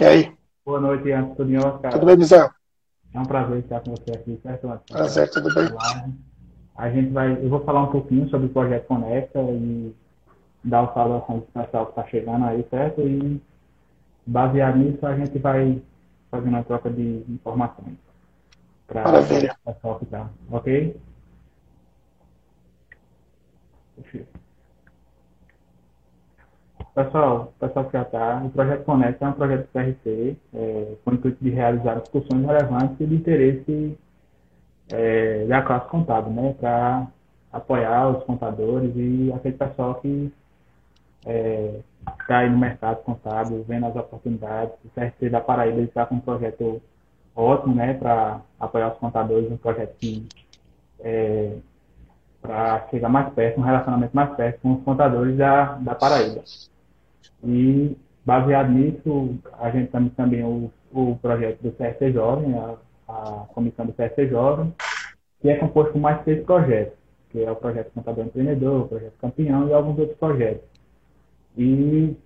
E aí? Boa noite, Antônio Oscar. Tudo bem, Misael? É um prazer estar com você aqui, certo? Prazer, tudo bem? A gente vai, eu vou falar um pouquinho sobre o projeto Conecta e dar o saudações do pessoal que está chegando aí, certo? E baseado nisso a gente vai fazendo a troca de informações. Para o pessoal que está, ok? Pessoal, pessoal que já está, o projeto Conecta é um projeto do CRC, é, com o intuito de realizar discussões relevantes e de interesse é, da classe contábil, né, para apoiar os contadores e aquele pessoal que está é, tá aí no mercado contábil, vendo as oportunidades. O CRC da Paraíba está com um projeto ótimo, né, para apoiar os contadores, um projeto que é, para chegar mais perto, um relacionamento mais perto com os contadores da, da Paraíba. E baseado nisso, a gente tem também o, o projeto do CRC Jovem, a, a comissão do CRC Jovem, que é composto por mais três projetos, que é o projeto Contador Empreendedor, o projeto Campeão e alguns outros projetos. E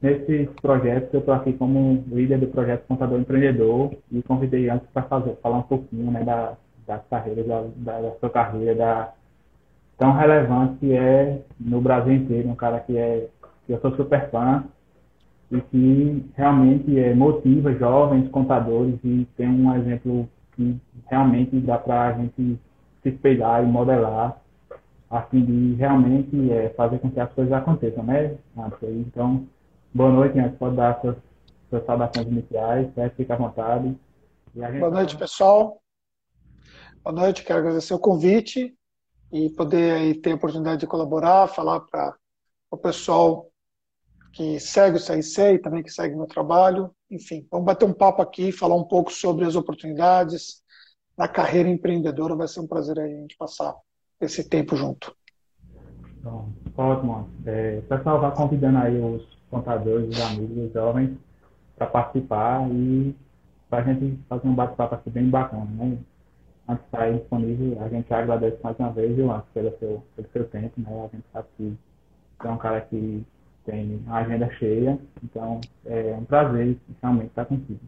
nesses projetos eu estou aqui como líder do projeto Contador Empreendedor e convidei antes para falar um pouquinho né, da, da carreira, da, da, da sua carreira, da tão relevante que é no Brasil inteiro, um cara que é que eu sou super fã e que realmente é, motiva jovens contadores e tem um exemplo que realmente dá para a gente se espelhar e modelar a fim de realmente é, fazer com que as coisas aconteçam, né? Então, boa noite, né? Pode dar suas, suas saudações iniciais, certo? Fica à vontade. Boa noite, pessoal. Boa noite, quero agradecer o convite e poder aí, ter a oportunidade de colaborar, falar para o pessoal que segue o e também que segue meu trabalho. Enfim, vamos bater um papo aqui, falar um pouco sobre as oportunidades na carreira empreendedora. Vai ser um prazer a gente passar esse tempo junto. Bom, ótimo. É, pessoal, vai convidando aí os contadores, os amigos, os jovens para participar e para a gente fazer um bate-papo aqui bem bacana, né? Antes de estar disponível, a gente agradece mais uma vez, João, pelo seu, pelo seu tempo, né? A gente sabe que é um cara que tem a agenda cheia, então é um prazer realmente estar contigo.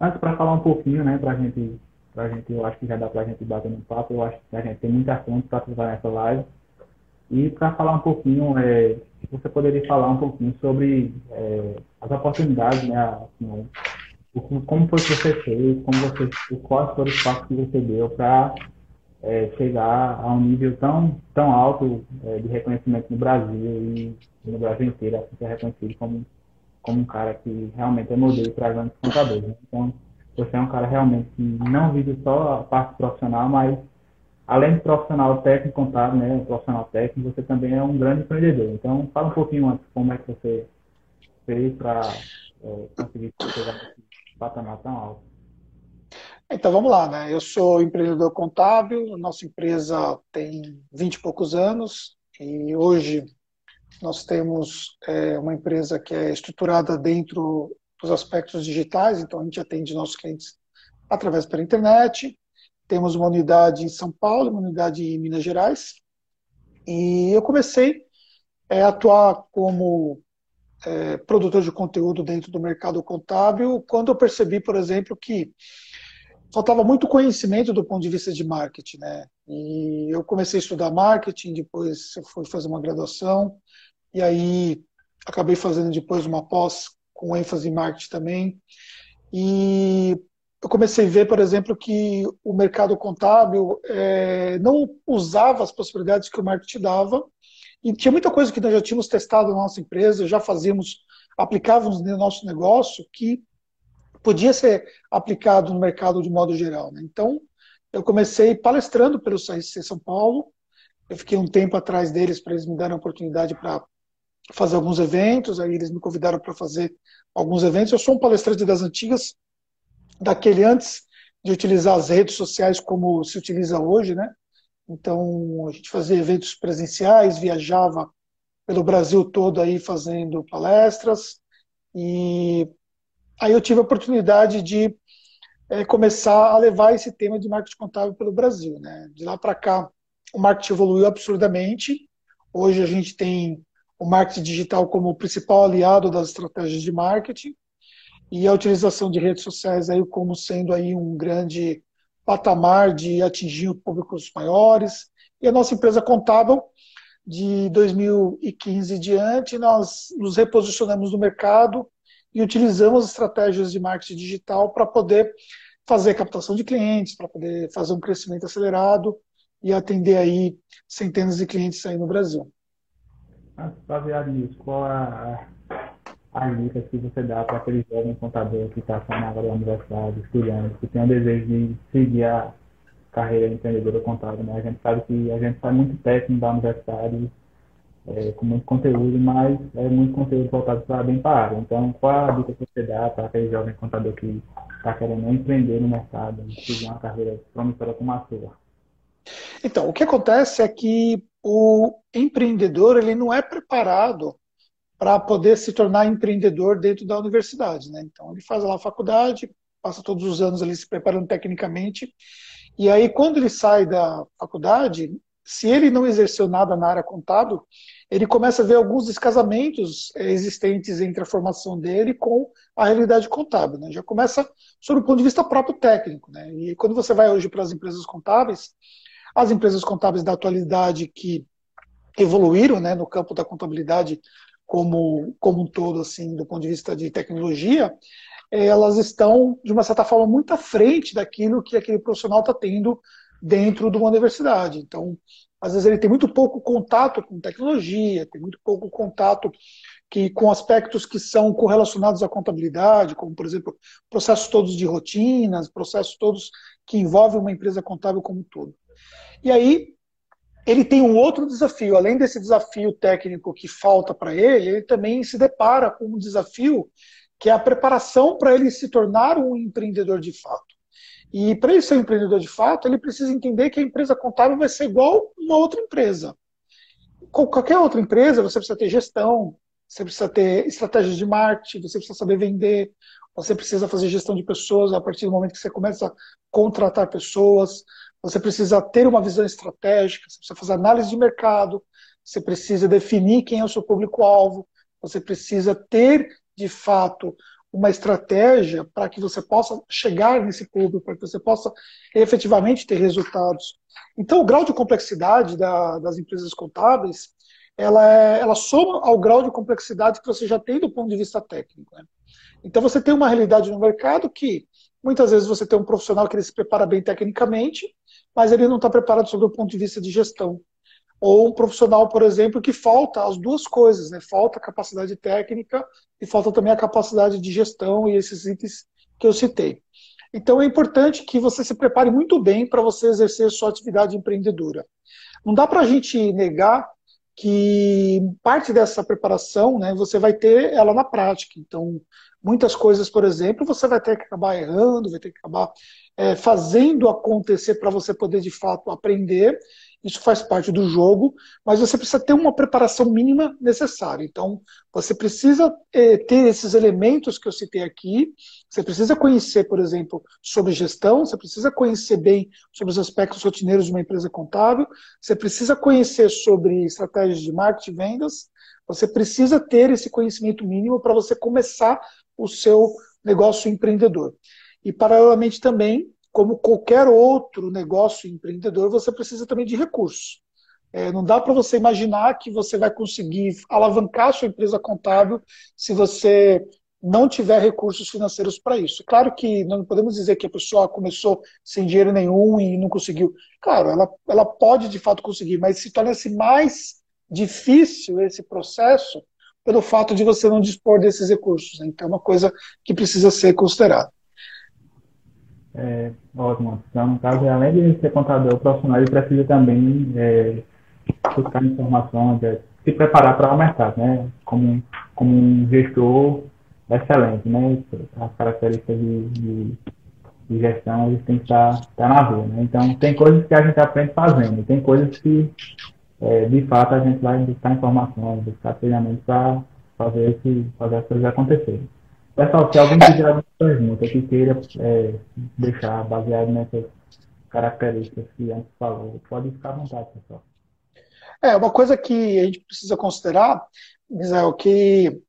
Antes, para falar um pouquinho, né, para gente, a gente, eu acho que já dá para a gente bater no papo, eu acho que a gente tem muita assunto para tratar nessa live. E para falar um pouquinho, é, você poderia falar um pouquinho sobre é, as oportunidades, né, assim, o, como foi que você fez, como você, quais foram os passos que você deu para é, chegar a um nível tão, tão alto é, de reconhecimento no Brasil e no Brasil inteiro, assim, ser reconhecido como, como um cara que realmente é modelo para grandes contadores. Né? Então, você é um cara realmente que não vive só a parte profissional, mas além de profissional técnico contábil, né, profissional técnico, você também é um grande empreendedor. Então, fala um pouquinho antes como é que você fez para é, conseguir chegar nesse patamar tão alto. Então vamos lá, né? Eu sou empreendedor contábil, nossa empresa tem 20 e poucos anos e hoje nós temos é, uma empresa que é estruturada dentro dos aspectos digitais, então a gente atende nossos clientes através pela internet. Temos uma unidade em São Paulo, uma unidade em Minas Gerais. E eu comecei é, a atuar como é, produtor de conteúdo dentro do mercado contábil quando eu percebi, por exemplo, que faltava muito conhecimento do ponto de vista de marketing, né? E eu comecei a estudar marketing, depois eu fui fazer uma graduação, e aí acabei fazendo depois uma pós com ênfase em marketing também. E eu comecei a ver, por exemplo, que o mercado contábil é, não usava as possibilidades que o marketing dava, e tinha muita coisa que nós já tínhamos testado na nossa empresa, já fazíamos, aplicávamos no nosso negócio, que podia ser aplicado no mercado de modo geral. Né? Então, eu comecei palestrando pelo CRC São Paulo. Eu fiquei um tempo atrás deles para eles me darem a oportunidade para fazer alguns eventos. Aí eles me convidaram para fazer alguns eventos. Eu sou um palestrante das antigas, daquele antes de utilizar as redes sociais como se utiliza hoje, né? Então, a gente fazia eventos presenciais, viajava pelo Brasil todo aí fazendo palestras e aí eu tive a oportunidade de é, começar a levar esse tema de marketing contábil pelo Brasil. Né? De lá para cá, o marketing evoluiu absurdamente. Hoje a gente tem o marketing digital como o principal aliado das estratégias de marketing. e a utilização de redes sociais aí como sendo aí um grande patamar de atingir públicos maiores. E a nossa empresa contábil, de 2015 em diante, nós nos reposicionamos no mercado e utilizamos estratégias de marketing digital para poder fazer captação de clientes, para poder fazer um crescimento acelerado e atender aí centenas de clientes aí no Brasil. Baseado nisso, qual a, a dica que você dá para aquele jovem contador que está agora da universidade, estudando, que tem o desejo de seguir a carreira empreendedora contábil? Né? A gente sabe que a gente sai muito técnico da universidade, é, com muito conteúdo, mas é muito conteúdo voltado para bem área. Então, qual a dica que você dá para aquele jovem contador que está querendo empreender no mercado, seguir uma carreira promissora como a sua? Então, o que acontece é que o empreendedor ele não é preparado para poder se tornar empreendedor dentro da universidade. Né? Então, ele faz lá a faculdade, passa todos os anos ali se preparando tecnicamente, e aí, quando ele sai da faculdade, se ele não exerceu nada na área contábil, ele começa a ver alguns descasamentos eh, existentes entre a formação dele com a realidade contábil. Né? Já começa sob o ponto de vista próprio técnico. Né? E quando você vai hoje para as empresas contábeis, as empresas contábeis da atualidade que evoluíram né, no campo da contabilidade como, como um todo, assim, do ponto de vista de tecnologia, elas estão, de uma certa forma, muito à frente daquilo que aquele profissional está tendo dentro de uma universidade. Então, às vezes ele tem muito pouco contato com tecnologia, tem muito pouco contato que, com aspectos que são correlacionados à contabilidade, como, por exemplo, processos todos de rotinas, processos todos que envolvem uma empresa contábil como um todo. E aí, ele tem um outro desafio. Além desse desafio técnico que falta para ele, ele também se depara com um desafio que é a preparação para ele se tornar um empreendedor de fato. E para ele ser um empreendedor de fato, ele precisa entender que a empresa contábil vai ser igual uma outra empresa. Com qualquer outra empresa, você precisa ter gestão, você precisa ter estratégias de marketing, você precisa saber vender, você precisa fazer gestão de pessoas a partir do momento que você começa a contratar pessoas, você precisa ter uma visão estratégica, você precisa fazer análise de mercado, você precisa definir quem é o seu público-alvo, você precisa ter, de fato, uma estratégia para que você possa chegar nesse público, para que você possa efetivamente ter resultados. Então, o grau de complexidade da, das empresas contábeis, ela, é, ela soma ao grau de complexidade que você já tem do ponto de vista técnico. Né? Então, você tem uma realidade no mercado que, muitas vezes, você tem um profissional que ele se prepara bem tecnicamente, mas ele não está preparado sob o ponto de vista de gestão. Ou um profissional, por exemplo, que falta as duas coisas, né? Falta a capacidade técnica e falta também a capacidade de gestão e esses itens que eu citei. Então é importante que você se prepare muito bem para você exercer sua atividade empreendedora. Não dá para a gente negar que parte dessa preparação, né, você vai ter ela na prática. Então, muitas coisas, por exemplo, você vai ter que acabar errando, vai ter que acabar é, fazendo acontecer para você poder de fato aprender. Isso faz parte do jogo, mas você precisa ter uma preparação mínima necessária. Então, você precisa é, ter esses elementos que eu citei aqui. Você precisa conhecer, por exemplo, sobre gestão. Você precisa conhecer bem sobre os aspectos rotineiros de uma empresa contábil. Você precisa conhecer sobre estratégias de marketing e vendas. Você precisa ter esse conhecimento mínimo para você começar o seu negócio empreendedor. E, paralelamente, também, como qualquer outro negócio empreendedor, você precisa também de recursos. É, não dá para você imaginar que você vai conseguir alavancar sua empresa contábil se você não tiver recursos financeiros para isso. Claro que não podemos dizer que a pessoa começou sem dinheiro nenhum e não conseguiu. Claro, ela, ela pode de fato conseguir, mas se torna-se mais difícil esse processo pelo fato de você não dispor desses recursos. Né? Então, é uma coisa que precisa ser considerada. É, ótimo. Então, no caso, além de ser contador profissional, ele precisa também é, buscar informações, é, se preparar para o mercado, né? Como, como um gestor excelente, né? As características de, de, de gestão, eles têm que estar, na rua, né? Então, tem coisas que a gente aprende fazendo, tem coisas que, é, de fato, a gente vai buscar informações, buscar treinamento para fazer, fazer as coisas acontecerem. Pessoal, se alguém tiver alguma pergunta que queira é, deixar baseado nessas características que antes falou, pode ficar à vontade, pessoal. É, uma coisa que a gente precisa considerar, Misael, que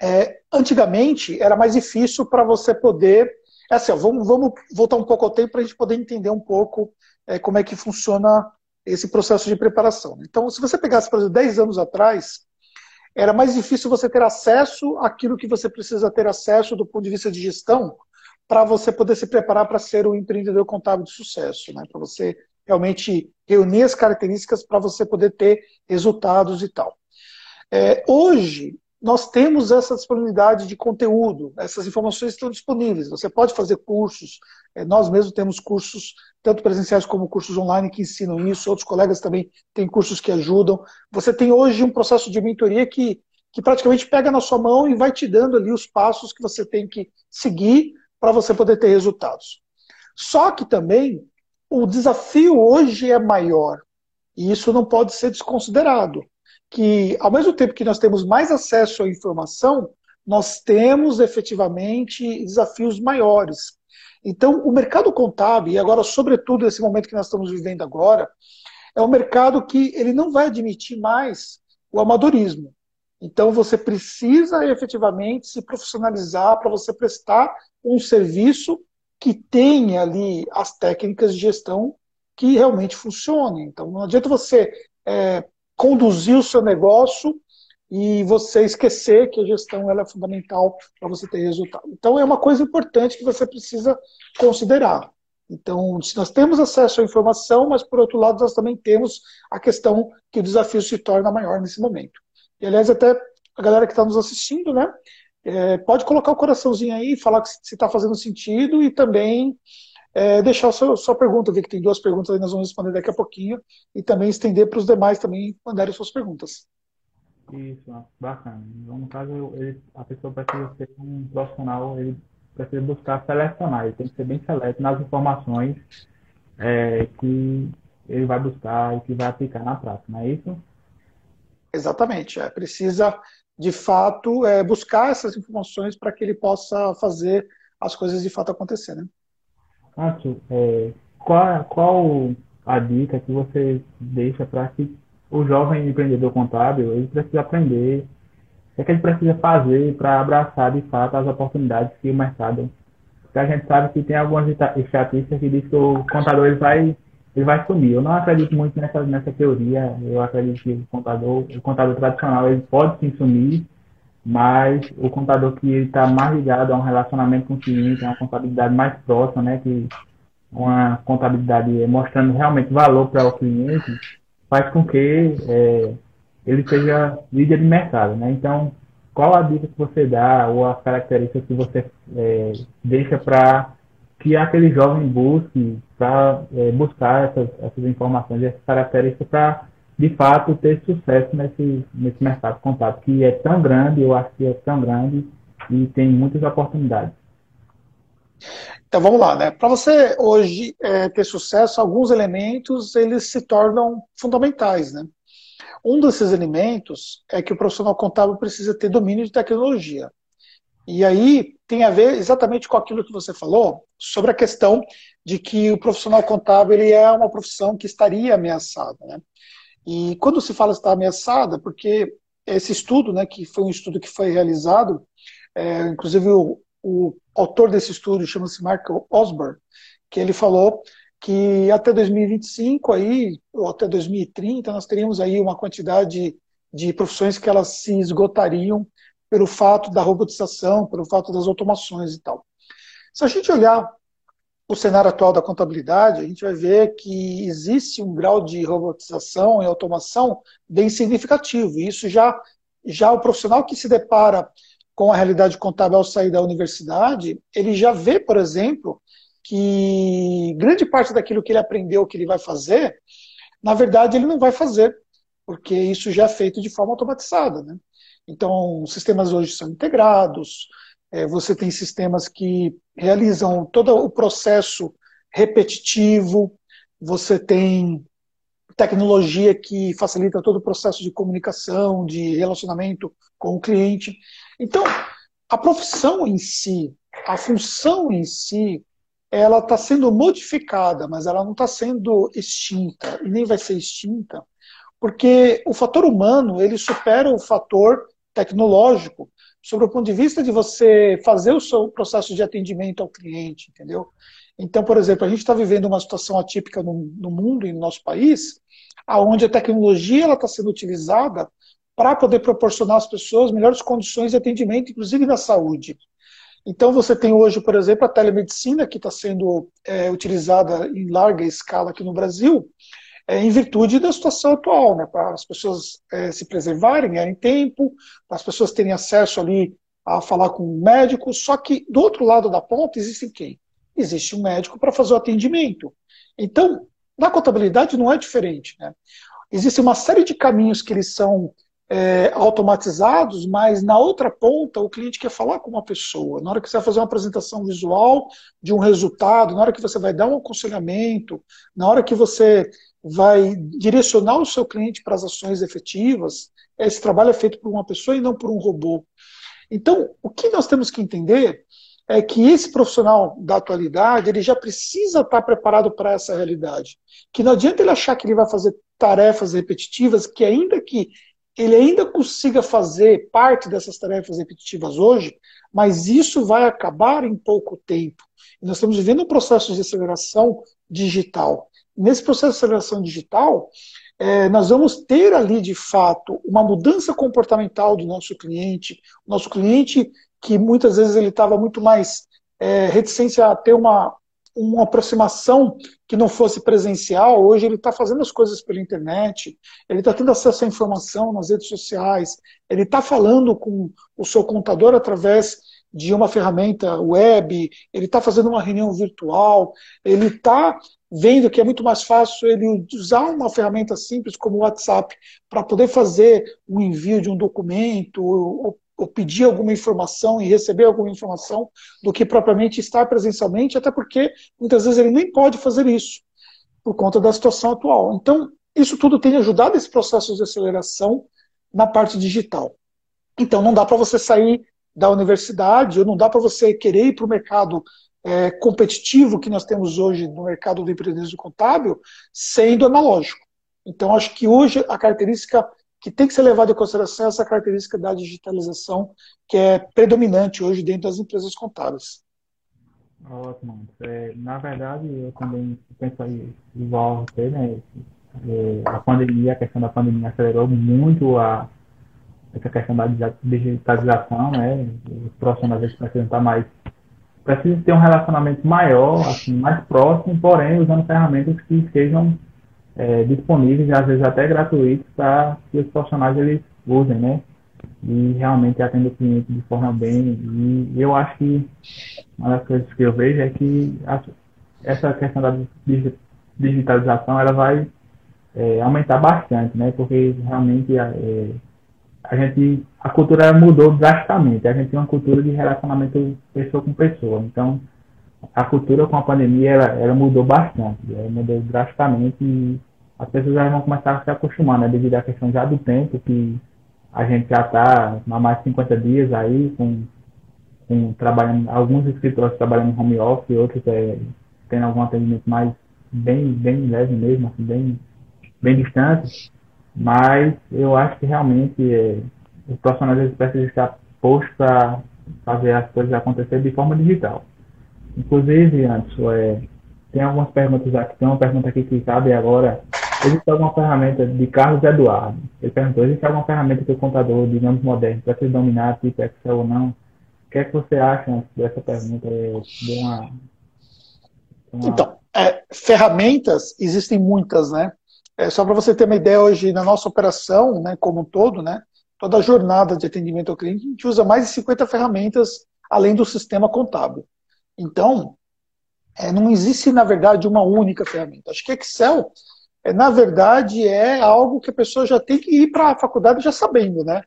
É, antigamente era mais difícil para você poder. É assim, ó, vamos, vamos voltar um pouco ao tempo para a gente poder entender um pouco é, como é que funciona esse processo de preparação. Então, se você pegasse, por exemplo, 10 anos atrás, era mais difícil você ter acesso àquilo que você precisa ter acesso do ponto de vista de gestão para você poder se preparar para ser um empreendedor contábil de sucesso, né? para você realmente reunir as características para você poder ter resultados e tal. É, hoje, nós temos essa disponibilidade de conteúdo, essas informações estão disponíveis. Você pode fazer cursos, é, nós mesmos temos cursos, tanto presenciais como cursos online, que ensinam isso, outros colegas também têm cursos que ajudam. Você tem hoje um processo de mentoria que, que praticamente pega na sua mão e vai te dando ali os passos que você tem que seguir para você poder ter resultados. Só que também o desafio hoje é maior, e isso não pode ser desconsiderado que, ao mesmo tempo que nós temos mais acesso à informação, nós temos efetivamente desafios maiores. Então, o mercado contábil, e agora, sobretudo, nesse momento que nós estamos vivendo agora, é um mercado que ele não vai admitir mais o amadorismo. Então, você precisa efetivamente se profissionalizar para você prestar um serviço que tenha ali as técnicas de gestão que realmente funcionem. Então, não adianta você é, conduzir o seu negócio e você esquecer que a gestão ela é fundamental para você ter resultado. Então, é uma coisa importante que você precisa considerar. Então, nós temos acesso à informação, mas por outro lado, nós também temos a questão que o desafio se torna maior nesse momento. E, aliás, até a galera que está nos assistindo, né, é, pode colocar o coraçãozinho aí, falar que se está fazendo sentido e também é, deixar a sua, sua pergunta. vi que tem duas perguntas aí, nós vamos responder daqui a pouquinho. E também estender para os demais também mandarem suas perguntas. Isso, bacana. Então, no caso, ele, a pessoa precisa ser um profissional, ele precisa buscar selecionar, ele tem que ser bem seleto nas informações é, que ele vai buscar e que vai aplicar na prática, não é isso? Exatamente. É, precisa, de fato, é, buscar essas informações para que ele possa fazer as coisas de fato acontecer, né? Cássio, é, qual, qual a dica que você deixa para que o jovem empreendedor contábil ele precisa aprender, o que, é ele precisa fazer para abraçar de fato as oportunidades que o mercado. Porque a gente sabe que tem algumas estatísticas que diz que o contador ele vai, ele vai sumir. Eu não acredito muito nessa, nessa teoria. Eu acredito que o contador, o contador tradicional ele pode sim sumir, mas o contador que está mais ligado a um relacionamento com o cliente, a uma contabilidade mais próxima, né, que uma contabilidade mostrando realmente valor para o cliente, faz com que é, ele seja líder de mercado, né? Então, qual a dica que você dá ou as características que você é, deixa para que aquele jovem busque para é, buscar essas, essas informações, essas características para de fato ter sucesso nesse, nesse mercado contábil, que é tão grande, eu acho que é tão grande e tem muitas oportunidades. Então vamos lá, né? Para você hoje é, ter sucesso, alguns elementos eles se tornam fundamentais, né? Um desses elementos é que o profissional contábil precisa ter domínio de tecnologia. E aí tem a ver exatamente com aquilo que você falou sobre a questão de que o profissional contábil ele é uma profissão que estaria ameaçada, né? E quando se fala está ameaçada, porque esse estudo, né, que foi um estudo que foi realizado, é, inclusive o, o, autor desse estudo chama-se Mark Osborne, que ele falou que até 2025 aí, ou até 2030, nós teríamos aí uma quantidade de profissões que elas se esgotariam pelo fato da robotização, pelo fato das automações e tal. Se a gente olhar o cenário atual da contabilidade, a gente vai ver que existe um grau de robotização e automação bem significativo. E isso já, já o profissional que se depara com a realidade contábil ao sair da universidade, ele já vê, por exemplo, que grande parte daquilo que ele aprendeu, que ele vai fazer, na verdade ele não vai fazer, porque isso já é feito de forma automatizada. Né? Então, sistemas hoje são integrados, é, você tem sistemas que realizam todo o processo repetitivo, você tem tecnologia que facilita todo o processo de comunicação, de relacionamento com o cliente. Então, a profissão em si, a função em si, ela está sendo modificada, mas ela não está sendo extinta e nem vai ser extinta, porque o fator humano ele supera o fator tecnológico sobre o ponto de vista de você fazer o seu processo de atendimento ao cliente, entendeu? Então, por exemplo, a gente está vivendo uma situação atípica no, no mundo e no nosso país, aonde a tecnologia está sendo utilizada para poder proporcionar às pessoas melhores condições de atendimento, inclusive na saúde. Então, você tem hoje, por exemplo, a telemedicina, que está sendo é, utilizada em larga escala aqui no Brasil, é, em virtude da situação atual, né, para as pessoas é, se preservarem, ganharem tempo, para as pessoas terem acesso ali a falar com um médico. Só que do outro lado da ponta existe quem? Existe um médico para fazer o atendimento. Então, na contabilidade não é diferente. Né? Existe uma série de caminhos que eles são é, automatizados, mas na outra ponta o cliente quer falar com uma pessoa. Na hora que você vai fazer uma apresentação visual de um resultado, na hora que você vai dar um aconselhamento, na hora que você vai direcionar o seu cliente para as ações efetivas, esse trabalho é feito por uma pessoa e não por um robô. Então, o que nós temos que entender é que esse profissional da atualidade ele já precisa estar preparado para essa realidade. Que não adianta ele achar que ele vai fazer tarefas repetitivas, que ainda que ele ainda consiga fazer parte dessas tarefas repetitivas hoje, mas isso vai acabar em pouco tempo. E nós estamos vivendo um processo de aceleração digital. Nesse processo de aceleração digital, é, nós vamos ter ali, de fato, uma mudança comportamental do nosso cliente. O nosso cliente, que muitas vezes ele estava muito mais é, reticente a ter uma, uma aproximação que não fosse presencial, hoje ele está fazendo as coisas pela internet, ele está tendo acesso à informação nas redes sociais, ele está falando com o seu contador através de uma ferramenta web, ele está fazendo uma reunião virtual, ele está vendo que é muito mais fácil ele usar uma ferramenta simples como o WhatsApp para poder fazer o um envio de um documento ou, ou pedir alguma informação e receber alguma informação do que propriamente estar presencialmente, até porque muitas vezes ele nem pode fazer isso por conta da situação atual. Então, isso tudo tem ajudado esse processo de aceleração na parte digital. Então, não dá para você sair da universidade, ou não dá para você querer ir para o mercado é, competitivo que nós temos hoje no mercado do empreendedorismo contábil, sendo analógico. Então, acho que hoje a característica que tem que ser levada em consideração é essa característica da digitalização que é predominante hoje dentro das empresas contábeis. Ótimo. É, na verdade, eu também penso aí igual você, né? É, a pandemia, a questão da pandemia acelerou muito a, essa questão da digitalização, né? Os profissionais precisam estar mais precisam ter um relacionamento maior, assim, mais próximo, porém usando ferramentas que sejam é, disponíveis, às vezes até gratuitos, para que os profissionais eles usem, né? E realmente atendam o cliente de forma bem. E eu acho que uma das coisas que eu vejo é que a, essa questão da digitalização ela vai é, aumentar bastante, né? Porque realmente é, a gente a cultura mudou drasticamente. A gente tem uma cultura de relacionamento pessoa com pessoa. Então a cultura com a pandemia ela, ela mudou bastante, ela mudou drasticamente e as pessoas já vão começar a se acostumar, né? Devido à questão já do tempo que a gente já está há mais de 50 dias aí com, com trabalhando, alguns escritores trabalhando home office, outros é, tendo algum atendimento mais bem, bem leve mesmo, assim, bem, bem distante. Mas eu acho que realmente é, os profissionais precisam estar postos a fazer as coisas acontecer de forma digital. Inclusive, antes, é, tem algumas perguntas aqui. Tem uma pergunta aqui que cabe agora. Existe alguma ferramenta de Carlos Eduardo? Ele perguntou: existe alguma ferramenta que o contador, digamos, moderno, precisa dominar, tipo Excel ou não? O que é que você acha dessa pergunta? De uma, uma... Então, é, ferramentas existem muitas, né? É, só para você ter uma ideia, hoje na nossa operação, né, como um todo, né, toda a jornada de atendimento ao cliente, a gente usa mais de 50 ferramentas além do sistema contábil. Então, é, não existe, na verdade, uma única ferramenta. Acho que Excel, é, na verdade, é algo que a pessoa já tem que ir para a faculdade já sabendo, né?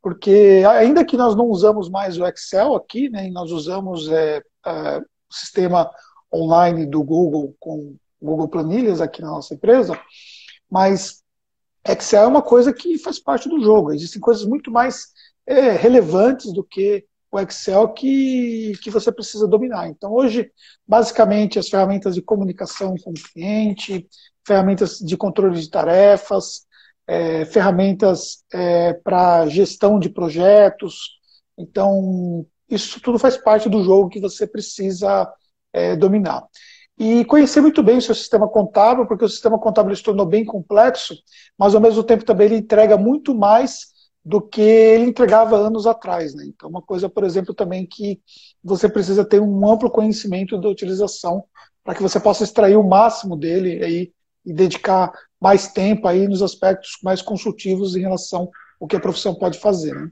Porque ainda que nós não usamos mais o Excel aqui, né, nós usamos é, é, o sistema online do Google com Google Planilhas aqui na nossa empresa, mas Excel é uma coisa que faz parte do jogo. Existem coisas muito mais é, relevantes do que o Excel que, que você precisa dominar. Então, hoje, basicamente, as ferramentas de comunicação com o cliente, ferramentas de controle de tarefas, é, ferramentas é, para gestão de projetos, Então, isso tudo faz parte do jogo que você precisa é, dominar. E conhecer muito bem o seu sistema contábil, porque o sistema contábil se tornou bem complexo, mas ao mesmo tempo também ele entrega muito mais do que ele entregava anos atrás. Né? Então, uma coisa, por exemplo, também que você precisa ter um amplo conhecimento da utilização para que você possa extrair o máximo dele aí, e dedicar mais tempo aí nos aspectos mais consultivos em relação ao que a profissão pode fazer. Né?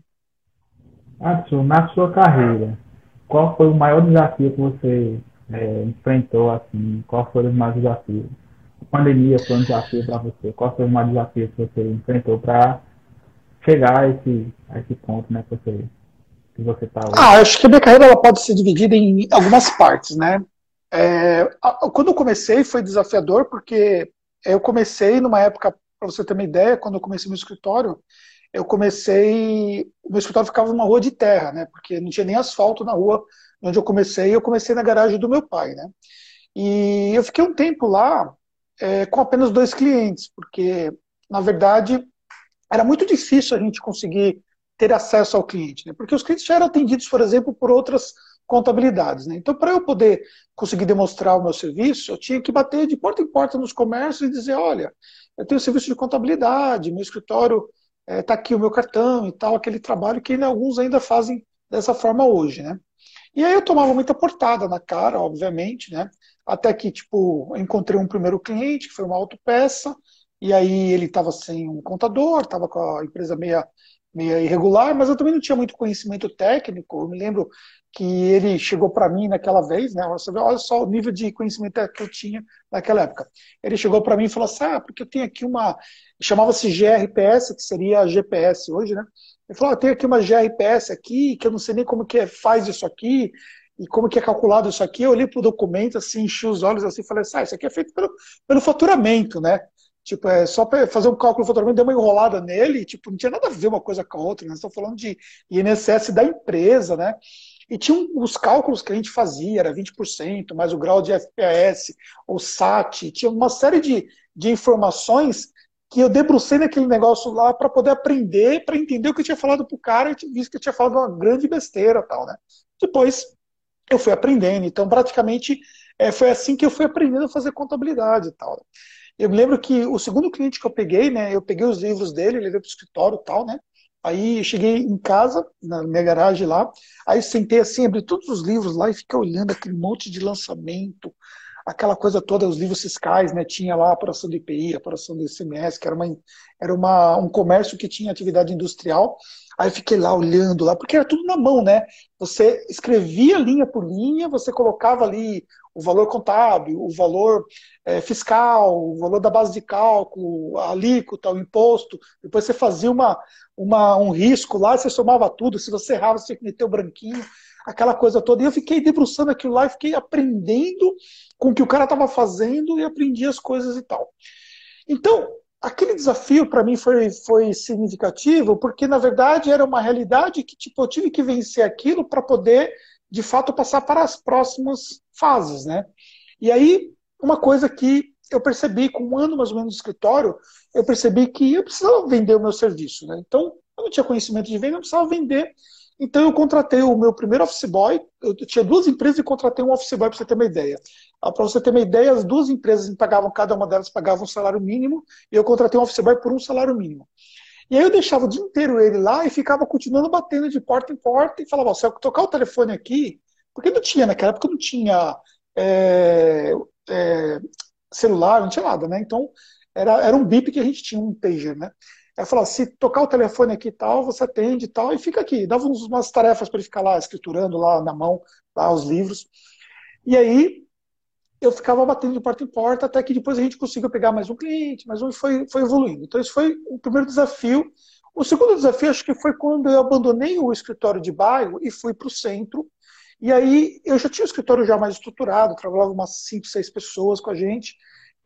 Atsu, na sua carreira, qual foi o maior desafio que você é, enfrentou? Assim, qual foram os mais desafios? A pandemia foi um desafio para você? Qual foi o maior desafio que você enfrentou para chegar a esse, a esse ponto né, que você que você está Ah, acho que a minha carreira ela pode ser dividida em algumas partes, né? É, quando eu comecei foi desafiador porque eu comecei numa época, para você ter uma ideia, quando eu comecei meu escritório, eu comecei. O meu escritório ficava numa rua de terra, né? Porque não tinha nem asfalto na rua onde eu comecei. Eu comecei na garagem do meu pai, né? E eu fiquei um tempo lá é, com apenas dois clientes, porque, na verdade, era muito difícil a gente conseguir ter acesso ao cliente, né? Porque os clientes já eram atendidos, por exemplo, por outras contabilidades. Né? Então, para eu poder conseguir demonstrar o meu serviço, eu tinha que bater de porta em porta nos comércios e dizer: olha, eu tenho serviço de contabilidade, meu escritório está é, tá aqui o meu cartão e tal, aquele trabalho que ainda, alguns ainda fazem dessa forma hoje, né? E aí eu tomava muita portada na cara, obviamente, né? Até que, tipo, encontrei um primeiro cliente, que foi uma autopeça, e aí ele estava sem um contador, estava com a empresa meia, meia irregular, mas eu também não tinha muito conhecimento técnico. Eu me lembro que ele chegou para mim naquela vez, né? Olha só o nível de conhecimento que eu tinha naquela época. Ele chegou para mim e falou assim: ah, porque eu tenho aqui uma. chamava-se GRPS, que seria a GPS hoje, né? Ele falou: ah, tenho aqui uma GRPS aqui, que eu não sei nem como que é, faz isso aqui, e como que é calculado isso aqui. Eu olhei para o documento, assim, enchi os olhos assim falei ah, isso aqui é feito pelo, pelo faturamento, né? Tipo, é só para fazer um cálculo de faturamento, deu uma enrolada nele, tipo, não tinha nada a ver uma coisa com a outra, né? Estão falando de INSS da empresa, né? E tinha os cálculos que a gente fazia, era 20%, mais o grau de FPS, o SAT, tinha uma série de, de informações que eu debrucei naquele negócio lá para poder aprender, para entender o que eu tinha falado pro cara e visto que eu tinha falado uma grande besteira tal, né? Depois eu fui aprendendo, então praticamente é, foi assim que eu fui aprendendo a fazer contabilidade e tal. Eu me lembro que o segundo cliente que eu peguei, né, eu peguei os livros dele, levei para o escritório tal, né, Aí cheguei em casa, na minha garagem lá, aí sentei assim, abri todos os livros lá e fiquei olhando aquele monte de lançamento, aquela coisa toda, os livros fiscais, né? Tinha lá a apuração do IPI, a apuração do ICMS, que era, uma, era uma, um comércio que tinha atividade industrial. Aí fiquei lá olhando lá, porque era tudo na mão, né? Você escrevia linha por linha, você colocava ali o valor contábil, o valor é, fiscal, o valor da base de cálculo, a alíquota, o imposto. Depois você fazia uma, uma, um risco lá, você somava tudo. Se você errava, você tinha que meter o branquinho, aquela coisa toda. E eu fiquei debruçando aquilo lá e fiquei aprendendo com o que o cara estava fazendo e aprendi as coisas e tal. Então, aquele desafio para mim foi, foi significativo, porque na verdade era uma realidade que tipo, eu tive que vencer aquilo para poder, de fato, passar para as próximas fases. Né? E aí, uma coisa que eu percebi, com um ano mais ou menos no escritório, eu percebi que eu precisava vender o meu serviço. Né? Então, eu não tinha conhecimento de venda, eu precisava vender. Então, eu contratei o meu primeiro office boy. Eu tinha duas empresas e contratei um office boy, para você ter uma ideia. Ah, para você ter uma ideia, as duas empresas me pagavam, cada uma delas pagava um salário mínimo, e eu contratei um office boy por um salário mínimo. E aí eu deixava o dia inteiro ele lá e ficava continuando batendo de porta em porta e falava, se eu tocar o telefone aqui, porque não tinha, naquela época não tinha é, é, celular, não tinha nada, né? Então, era, era um bip que a gente tinha, um pager, né? Aí falava, se tocar o telefone aqui e tal, você atende e tal, e fica aqui. Dava umas tarefas para ele ficar lá escriturando lá na mão, lá os livros. E aí eu ficava batendo de porta em porta, até que depois a gente conseguiu pegar mais um cliente, mais um, e foi, foi evoluindo. Então, esse foi o primeiro desafio. O segundo desafio, acho que foi quando eu abandonei o escritório de bairro e fui para o centro. E aí, eu já tinha o escritório já mais estruturado, trabalhava umas 5, 6 pessoas com a gente.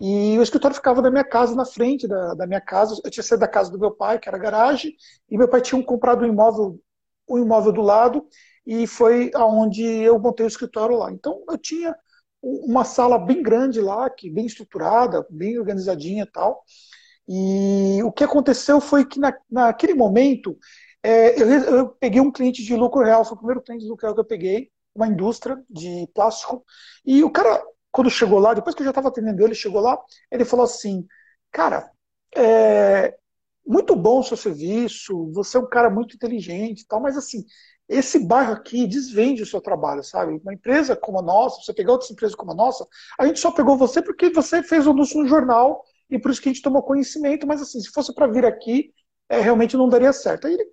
E o escritório ficava na minha casa, na frente da, da minha casa. Eu tinha saído da casa do meu pai, que era garagem, e meu pai tinha comprado um imóvel, um imóvel do lado, e foi aonde eu montei o escritório lá. Então, eu tinha uma sala bem grande lá, que bem estruturada, bem organizadinha e tal. E o que aconteceu foi que na, naquele momento É, eu, eu, peguei um cliente de lucro real, foi o primeiro cliente de lucro real que eu peguei, uma indústria de plástico, e o cara, quando chegou lá, depois que eu já estava atendendo ele, chegou lá, ele falou assim, cara, é, muito bom o seu serviço, você é um cara muito inteligente e tal, mas assim, esse bairro aqui desvende o seu trabalho, sabe? Uma empresa como a nossa, você pegar outras empresas como a nossa, a gente só pegou você porque você fez o anúncio no jornal e por isso que a gente tomou conhecimento, mas assim, se fosse para vir aqui, é, realmente não daria certo. Aí ele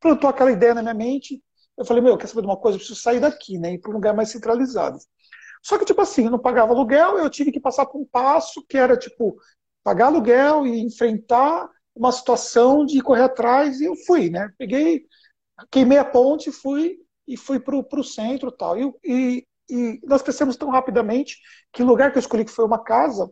plantou aquela ideia na minha mente, eu falei, meu, quer saber de uma coisa? Eu preciso sair daqui, né? Ir para um lugar mais centralizado. Só que, tipo assim, eu não pagava aluguel, eu tive que passar por um passo que era, tipo, pagar aluguel e enfrentar uma situação de correr atrás, e eu fui, né? Peguei, queimei a ponte, fui e fui para o centro tal. E, e, e nós crescemos tão rapidamente que o lugar que eu escolhi, que foi uma casa,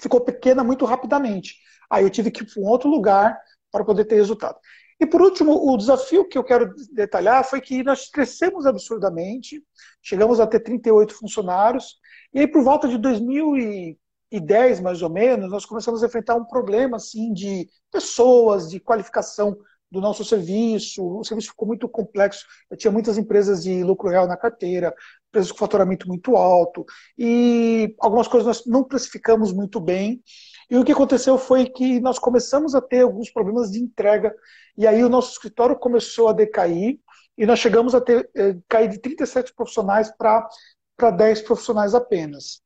ficou pequena muito rapidamente. Aí eu tive que ir para um outro lugar para poder ter resultado. E por último, o desafio que eu quero detalhar foi que nós crescemos absurdamente, chegamos a ter 38 funcionários, e aí por volta de 2010, mais ou menos, nós começamos a enfrentar um problema assim de pessoas, de qualificação do nosso serviço, o serviço ficou muito complexo, eu tinha muitas empresas de lucro real na carteira, empresas com faturamento muito alto, e algumas coisas nós não precificamos muito bem, e o que aconteceu foi que nós começamos a ter alguns problemas de entrega, e aí o nosso escritório começou a decair, e nós chegamos a ter eh, cair de 37 profissionais para 10 profissionais apenas.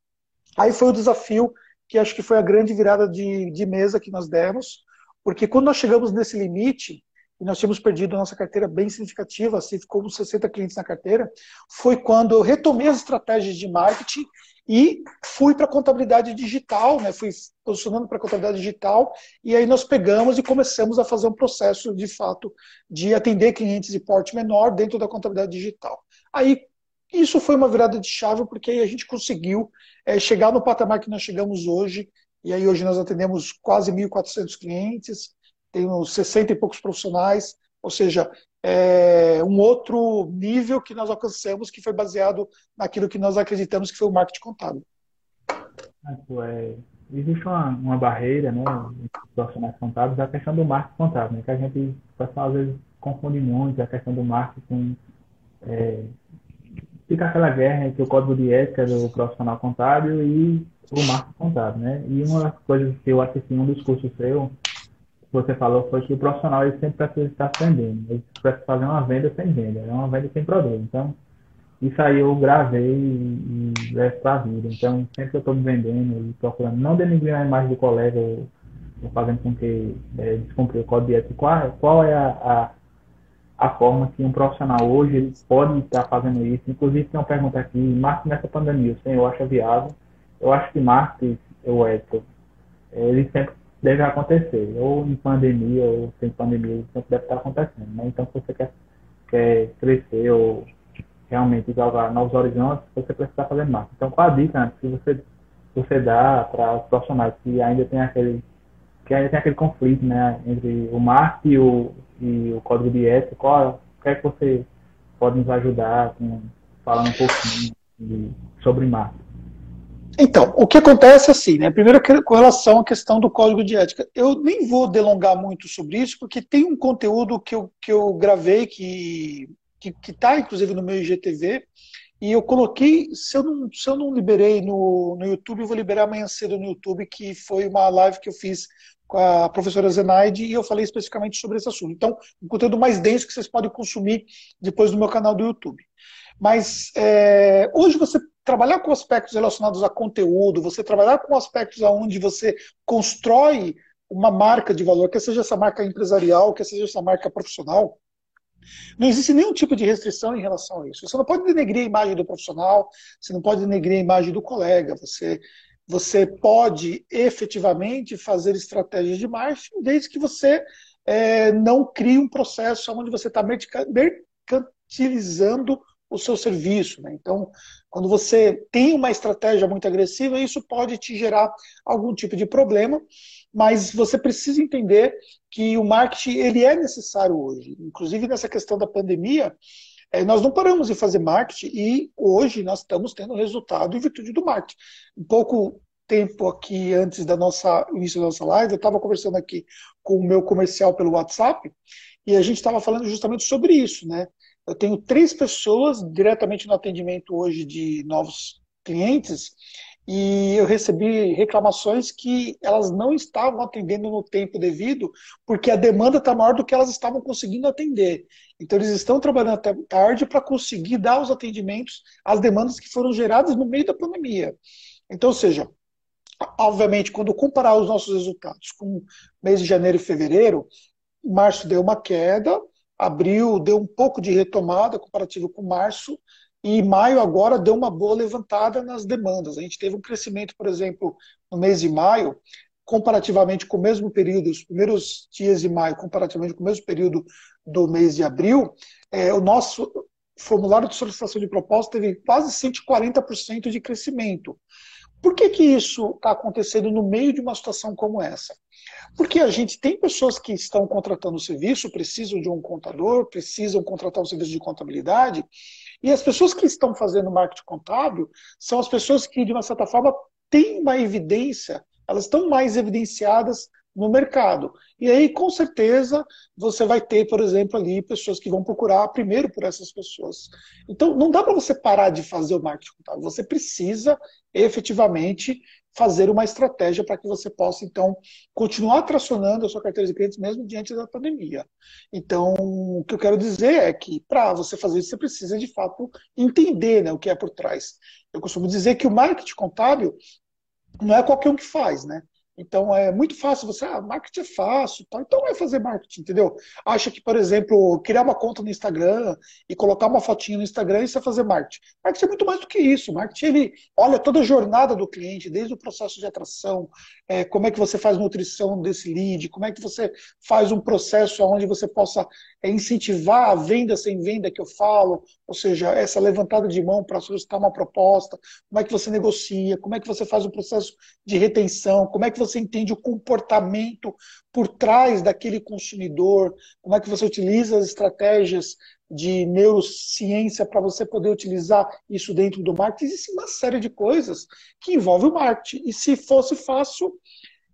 Aí foi o desafio que acho que foi a grande virada de, de mesa que nós demos, porque quando nós chegamos nesse limite, e nós tínhamos perdido a nossa carteira bem significativa, assim, ficou uns 60 clientes na carteira, foi quando eu retomei as estratégias de marketing e fui para a contabilidade digital, né? fui posicionando para a contabilidade digital, e aí nós pegamos e começamos a fazer um processo, de fato, de atender clientes de porte menor dentro da contabilidade digital. Aí, isso foi uma virada de chave, porque aí a gente conseguiu é, chegar no patamar que nós chegamos hoje, e aí hoje nós atendemos quase 1.400 clientes, temos 60 e poucos profissionais, ou seja, é um outro nível que nós alcançamos que foi baseado naquilo que nós acreditamos que foi o marketing contábil. É, existe uma, uma barreira, né, entre os profissionais contábeis, a questão do marketing contábil, né, que a gente, às vezes confunde muito a questão do marketing, é, fica aquela guerra entre o código de ética do profissional contábil e o marketing contábil, né, e uma das coisas que eu assisti um dos cursos seu, você falou foi que o profissional ele sempre precisa estar vendendo. Ele precisa fazer uma venda sem venda, é uma venda sem produto. Então, isso aí eu gravei e, levo para a vida. Então, sempre que eu estou me vendendo e procurando, não denigrir a imagem do colega ou, fazendo com que é, descumprir o código de ética, qual, qual é a, a, a, forma que um profissional hoje ele pode estar fazendo isso. Inclusive, tem uma pergunta aqui, marketing nessa pandemia, o senhor acha viável? Eu acho que marketing, o ético, ele sempre deve acontecer, ou em pandemia, ou sem pandemia, isso sempre deve estar acontecendo. Né? Então, se você quer, quer crescer ou realmente jogar novos horizontes, você precisa fazendo marketing. Então, qual a dica né, que você, você dá para os profissionais que ainda tem aquele que ainda tem aquele conflito né, entre o marketing e o, e o código de ética, qual, o que é que você pode nos ajudar com, falando um pouquinho de, sobre marketing? Então, o que acontece é assim, né? Primeiro, com relação à questão do código de ética. Eu nem vou delongar muito sobre isso, porque tem um conteúdo que eu, que eu gravei que está, tá, inclusive, no meu IGTV, e eu coloquei, se eu não, se eu não liberei no, no YouTube, eu vou liberar amanhã cedo no YouTube, que foi uma live que eu fiz com a professora Zenaide, e eu falei especificamente sobre esse assunto. Então, um conteúdo mais denso que vocês podem consumir depois no meu canal do YouTube. Mas é, hoje você trabalhar com aspectos relacionados a conteúdo, você trabalhar com aspectos onde você constrói uma marca de valor, quer seja essa marca empresarial, quer seja essa marca profissional, não existe nenhum tipo de restrição em relação a isso. Você não pode denegrir a imagem do profissional, você não pode denegrir a imagem do colega, você, você pode efetivamente fazer estratégias de marketing desde que você é, não crie um processo onde você está mercantilizando o seu serviço. Né? Então, quando você tem uma estratégia muito agressiva, isso pode te gerar algum tipo de problema, mas você precisa entender que o marketing ele é necessário hoje. Inclusive nessa questão da pandemia, é, nós não paramos de fazer marketing e hoje nós estamos tendo resultado em virtude do marketing. Um pouco tempo aqui antes da nossa início da nossa live, eu estava conversando aqui com o meu comercial pelo WhatsApp E a gente estava falando justamente sobre isso, né? Eu tenho três pessoas diretamente no atendimento hoje de novos clientes e eu recebi reclamações que elas não estavam atendendo no tempo devido, porque a demanda está maior do que elas estavam conseguindo atender. Então, eles estão trabalhando até tarde para conseguir dar os atendimentos às demandas que foram geradas no meio da pandemia. Então, ou seja, obviamente, quando comparar os nossos resultados com o mês de janeiro e fevereiro, março deu uma queda, abril deu um pouco de retomada comparativo com março, e maio agora deu uma boa levantada nas demandas. A gente teve um crescimento, por exemplo, no mês de maio, comparativamente com o mesmo período, os primeiros dias de maio, comparativamente com o mesmo período do mês de abril, é, o nosso formulário de solicitação de proposta teve quase 140% de crescimento. Por que, que isso está acontecendo no meio de uma situação como essa? Porque a gente tem pessoas que estão contratando o serviço, precisam de um contador, precisam contratar um serviço de contabilidade, e as pessoas que estão fazendo marketing contábil são as pessoas que, de uma certa forma, têm uma evidência, elas estão mais evidenciadas no mercado. E aí, com certeza, você vai ter, por exemplo, ali pessoas que vão procurar primeiro por essas pessoas. Então, não dá para você parar de fazer o marketing contábil. Você precisa efetivamente fazer uma estratégia para que você possa, então, continuar tracionando a sua carteira de clientes mesmo diante da pandemia. Então, o que eu quero dizer é que, para você fazer isso, você precisa, de fato, entender né, o que é por trás. Eu costumo dizer que o marketing contábil não é qualquer um que faz, né? Então é muito fácil você, ah, marketing é fácil, tá? então vai fazer marketing, entendeu? Acha que, por exemplo, criar uma conta no Instagram e colocar uma fotinha no Instagram, isso é fazer marketing. Marketing é muito mais do que isso. Marketing ele olha toda a jornada do cliente, desde o processo de atração, é, como é que você faz nutrição desse lead, como é que você faz um processo onde você possa é, incentivar a venda sem venda que eu falo, ou seja, essa levantada de mão para solicitar uma proposta, como é que você negocia, como é que você faz o processo de retenção, como é que você entende o comportamento por trás daquele consumidor, como é que você utiliza as estratégias de neurociência para você poder utilizar isso dentro do marketing. Existe uma série de coisas que envolve o marketing. E se fosse fácil,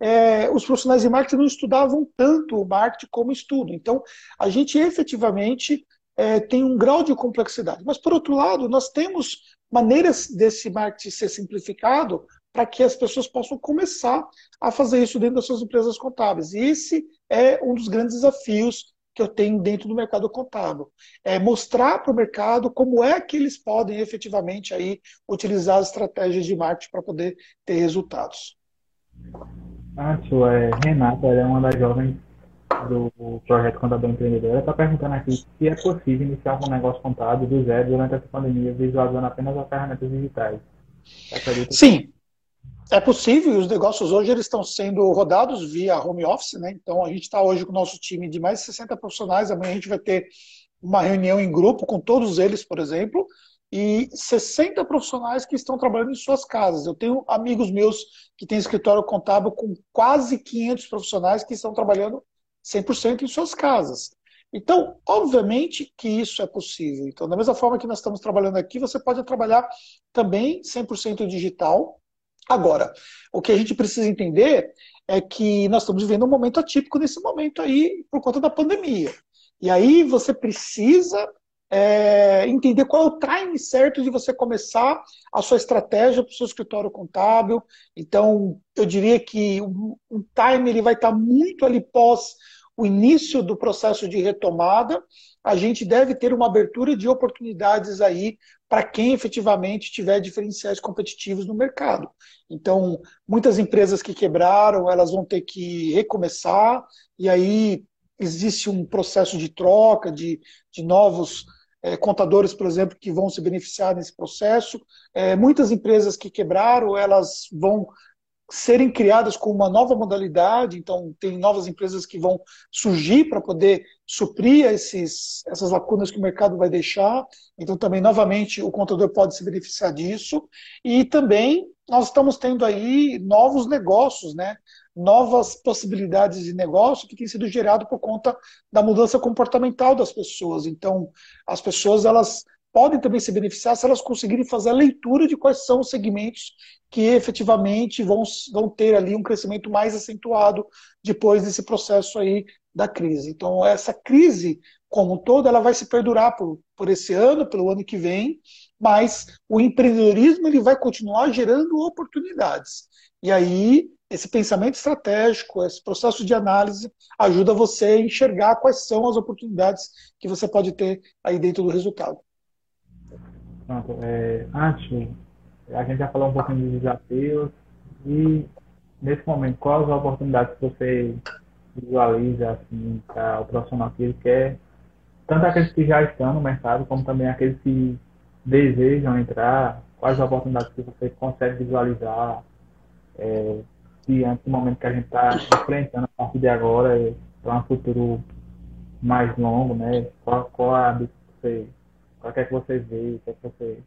é, os profissionais de marketing não estudavam tanto o marketing como estudam. Então, a gente efetivamente é, tem um grau de complexidade. Mas, por outro lado, nós temos maneiras desse marketing ser simplificado para que as pessoas possam começar a fazer isso dentro das suas empresas contábeis. E esse é um dos grandes desafios que eu tenho dentro do mercado contábil. É mostrar para o mercado como é que eles podem efetivamente aí utilizar as estratégias de marketing para poder ter resultados. Acho, é, Renata é uma das jovens do projeto Contábil Empreendedor. Ela está perguntando aqui se é possível iniciar um negócio contábil do zero durante essa pandemia, visualizando apenas as ferramentas digitais. Sim, é possível, e os negócios hoje eles estão sendo rodados via home office, né? Então a gente está hoje com o nosso time de mais de 60 profissionais, amanhã a gente vai ter uma reunião em grupo com todos eles, por exemplo, e 60 profissionais que estão trabalhando em suas casas. Eu tenho amigos meus que têm escritório contábil com quase 500 profissionais que estão trabalhando 100% em suas casas. Então, obviamente que isso é possível. Então, da mesma forma que nós estamos trabalhando aqui, você pode trabalhar também 100% digital, Agora, o que a gente precisa entender é que nós estamos vivendo um momento atípico nesse momento aí, por conta da pandemia. E aí você precisa é, entender qual é o time certo de você começar a sua estratégia para o seu escritório contábil. Então, eu diria que o, o time ele vai estar muito ali pós o início do processo de retomada, a gente deve ter uma abertura de oportunidades aí para quem efetivamente tiver diferenciais competitivos no mercado. Então, muitas empresas que quebraram, elas vão ter que recomeçar, e aí existe um processo de troca de, de novos é, contadores, por exemplo, que vão se beneficiar nesse processo. É, muitas empresas que quebraram, elas vão serem criadas com uma nova modalidade, então tem novas empresas que vão surgir para poder suprir esses, essas lacunas que o mercado vai deixar, então também novamente o contador pode se beneficiar disso, e também nós estamos tendo aí novos negócios, né? novas possibilidades de negócio que têm sido gerado por conta da mudança comportamental das pessoas. Então, as pessoas elas podem também se beneficiar se elas conseguirem fazer a leitura de quais são os segmentos que efetivamente vão, vão ter ali um crescimento mais acentuado depois desse processo aí da crise. Então, essa crise, como um todo, ela vai se perdurar por, por esse ano, pelo ano que vem, mas o empreendedorismo ele vai continuar gerando oportunidades. E aí, esse pensamento estratégico, esse processo de análise, ajuda você a enxergar quais são as oportunidades que você pode ter aí dentro do resultado. Pronto. É, antes, a gente já falou um pouquinho dos desafios e, nesse momento, quais as oportunidades que você visualiza assim, para o profissional que ele quer, tanto aqueles que já estão no mercado, como também aqueles que desejam entrar, quais as oportunidades que você consegue visualizar é, diante do momento que a gente está enfrentando a partir de agora para um futuro mais longo, né? Qual, qual a que você, qual é que você vê, o que, é que você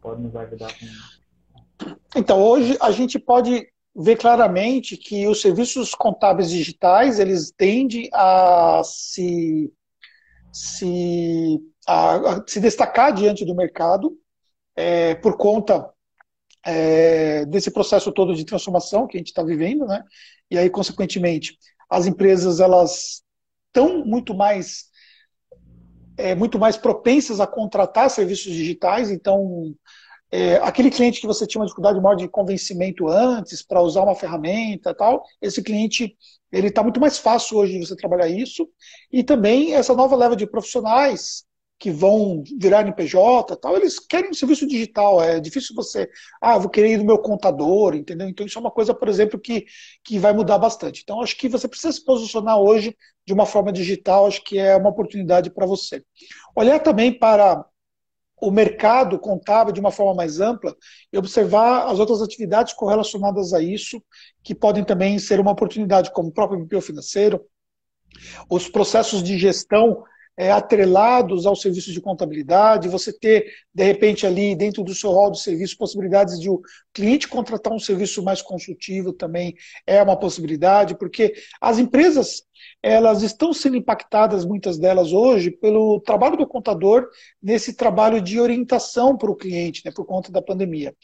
pode nos ajudar com Então, hoje a gente pode ver claramente que os serviços contábeis digitais, eles tendem a se, se, a, a se destacar diante do mercado é, por conta é, desse processo todo de transformação que a gente está vivendo, né? E aí, consequentemente, as empresas elas estão muito mais é, muito mais propensas a contratar serviços digitais. Então, é, aquele cliente que você tinha uma dificuldade maior de convencimento antes para usar uma ferramenta, tal, esse cliente ele está muito mais fácil hoje de você trabalhar isso. E também essa nova leva de profissionais que vão virar NPJ tal, eles querem um serviço digital. É difícil você, ah, vou querer ir no meu contador, entendeu? Então isso é uma coisa, por exemplo, que, que vai mudar bastante. Então acho que você precisa se posicionar hoje de uma forma digital, acho que é uma oportunidade para você. Olhar também para o mercado contábil de uma forma mais ampla e observar as outras atividades correlacionadas a isso, que podem também ser uma oportunidade, como o próprio MPO financeiro, os processos de gestão é, atrelados ao serviço de contabilidade, você ter, de repente, ali dentro do seu rol de serviços, possibilidades de o cliente contratar um serviço mais consultivo também é uma possibilidade, porque as empresas elas estão sendo impactadas, muitas delas hoje, pelo trabalho do contador nesse trabalho de orientação para o cliente, né, por conta da pandemia.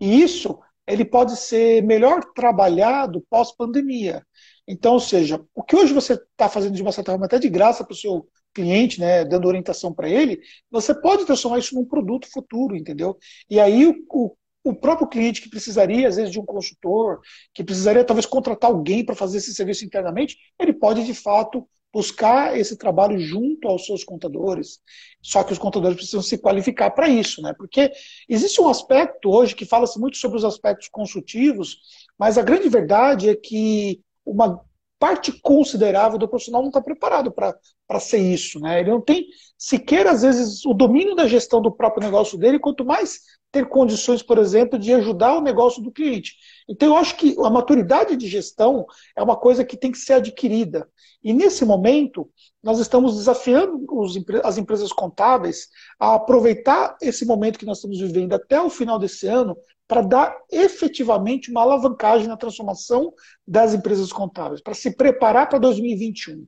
E isso ele pode ser melhor trabalhado pós-pandemia. Então, ou seja, o que hoje você está fazendo de uma certa forma até de graça para o seu cliente, né, dando orientação para ele, você pode transformar isso num produto futuro, entendeu? E aí o, o próprio cliente que precisaria, às vezes, de um consultor, que precisaria talvez contratar alguém para fazer esse serviço internamente, ele pode, de fato, buscar esse trabalho junto aos seus contadores. Só que os contadores precisam se qualificar para isso, né? Porque existe um aspecto hoje que fala-se muito sobre os aspectos consultivos, mas a grande verdade é que uma parte considerável do profissional não está preparado para ser isso. Né? Ele não tem sequer, às vezes, o domínio da gestão do próprio negócio dele, quanto mais ter condições, por exemplo, de ajudar o negócio do cliente. Então, eu acho que a maturidade de gestão é uma coisa que tem que ser adquirida. E nesse momento, nós estamos desafiando os, as empresas contábeis a aproveitar esse momento que nós estamos vivendo até o final desse ano para dar efetivamente uma alavancagem na transformação das empresas contábeis, para se preparar para 2021.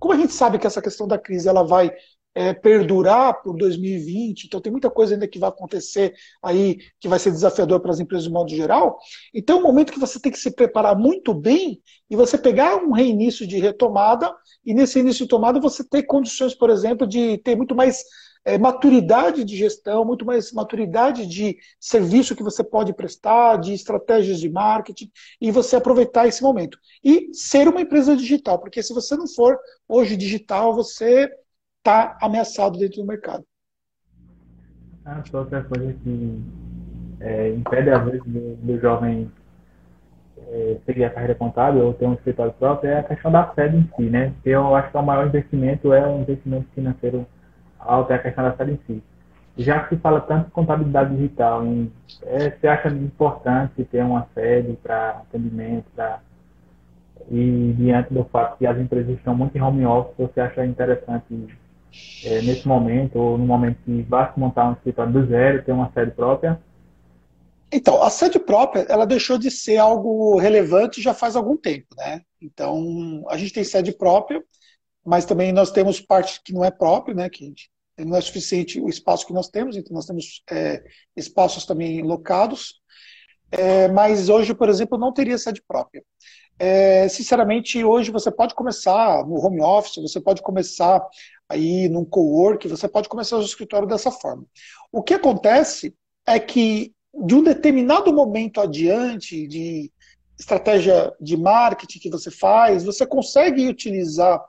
Como a gente sabe que essa questão da crise ela vai é, perdurar por 2020, então tem muita coisa ainda que vai acontecer aí que vai ser desafiador para as empresas de modo geral. Então é um momento que você tem que se preparar muito bem e você pegar um reinício de retomada e nesse início de tomada você ter condições, por exemplo, de ter muito mais é, maturidade de gestão, muito mais maturidade de serviço que você pode prestar, de estratégias de marketing, e você aproveitar esse momento. E ser uma empresa digital, porque se você não for hoje digital, você está ameaçado dentro do mercado. Ah, outra coisa que é, impede, às vezes, do, do jovem é, seguir a carreira contábil ou ter um escritório próprio é a questão da sede em si, né? Eu acho que o maior investimento é o investimento financeiro alta é a questão da sede em si. Já que se fala tanto de contabilidade digital, em, é, você acha importante ter uma sede para atendimento, e diante do fato que as empresas estão muito em home office, você acha interessante é, nesse momento, ou no momento que basta montar um escritório do zero, ter uma sede própria? Então, a sede própria, ela deixou de ser algo relevante já faz algum tempo, né? Então, a gente tem sede própria, mas também nós temos parte que não é própria, né, que não é suficiente o espaço que nós temos, então nós temos é, espaços também locados, é, mas hoje, por exemplo, não teria sede própria. é, sinceramente, hoje você pode começar no home office, você pode começar aí num co-work, você pode começar o escritório dessa forma. O que acontece é que de um determinado momento adiante, de estratégia de marketing que você faz, você consegue utilizar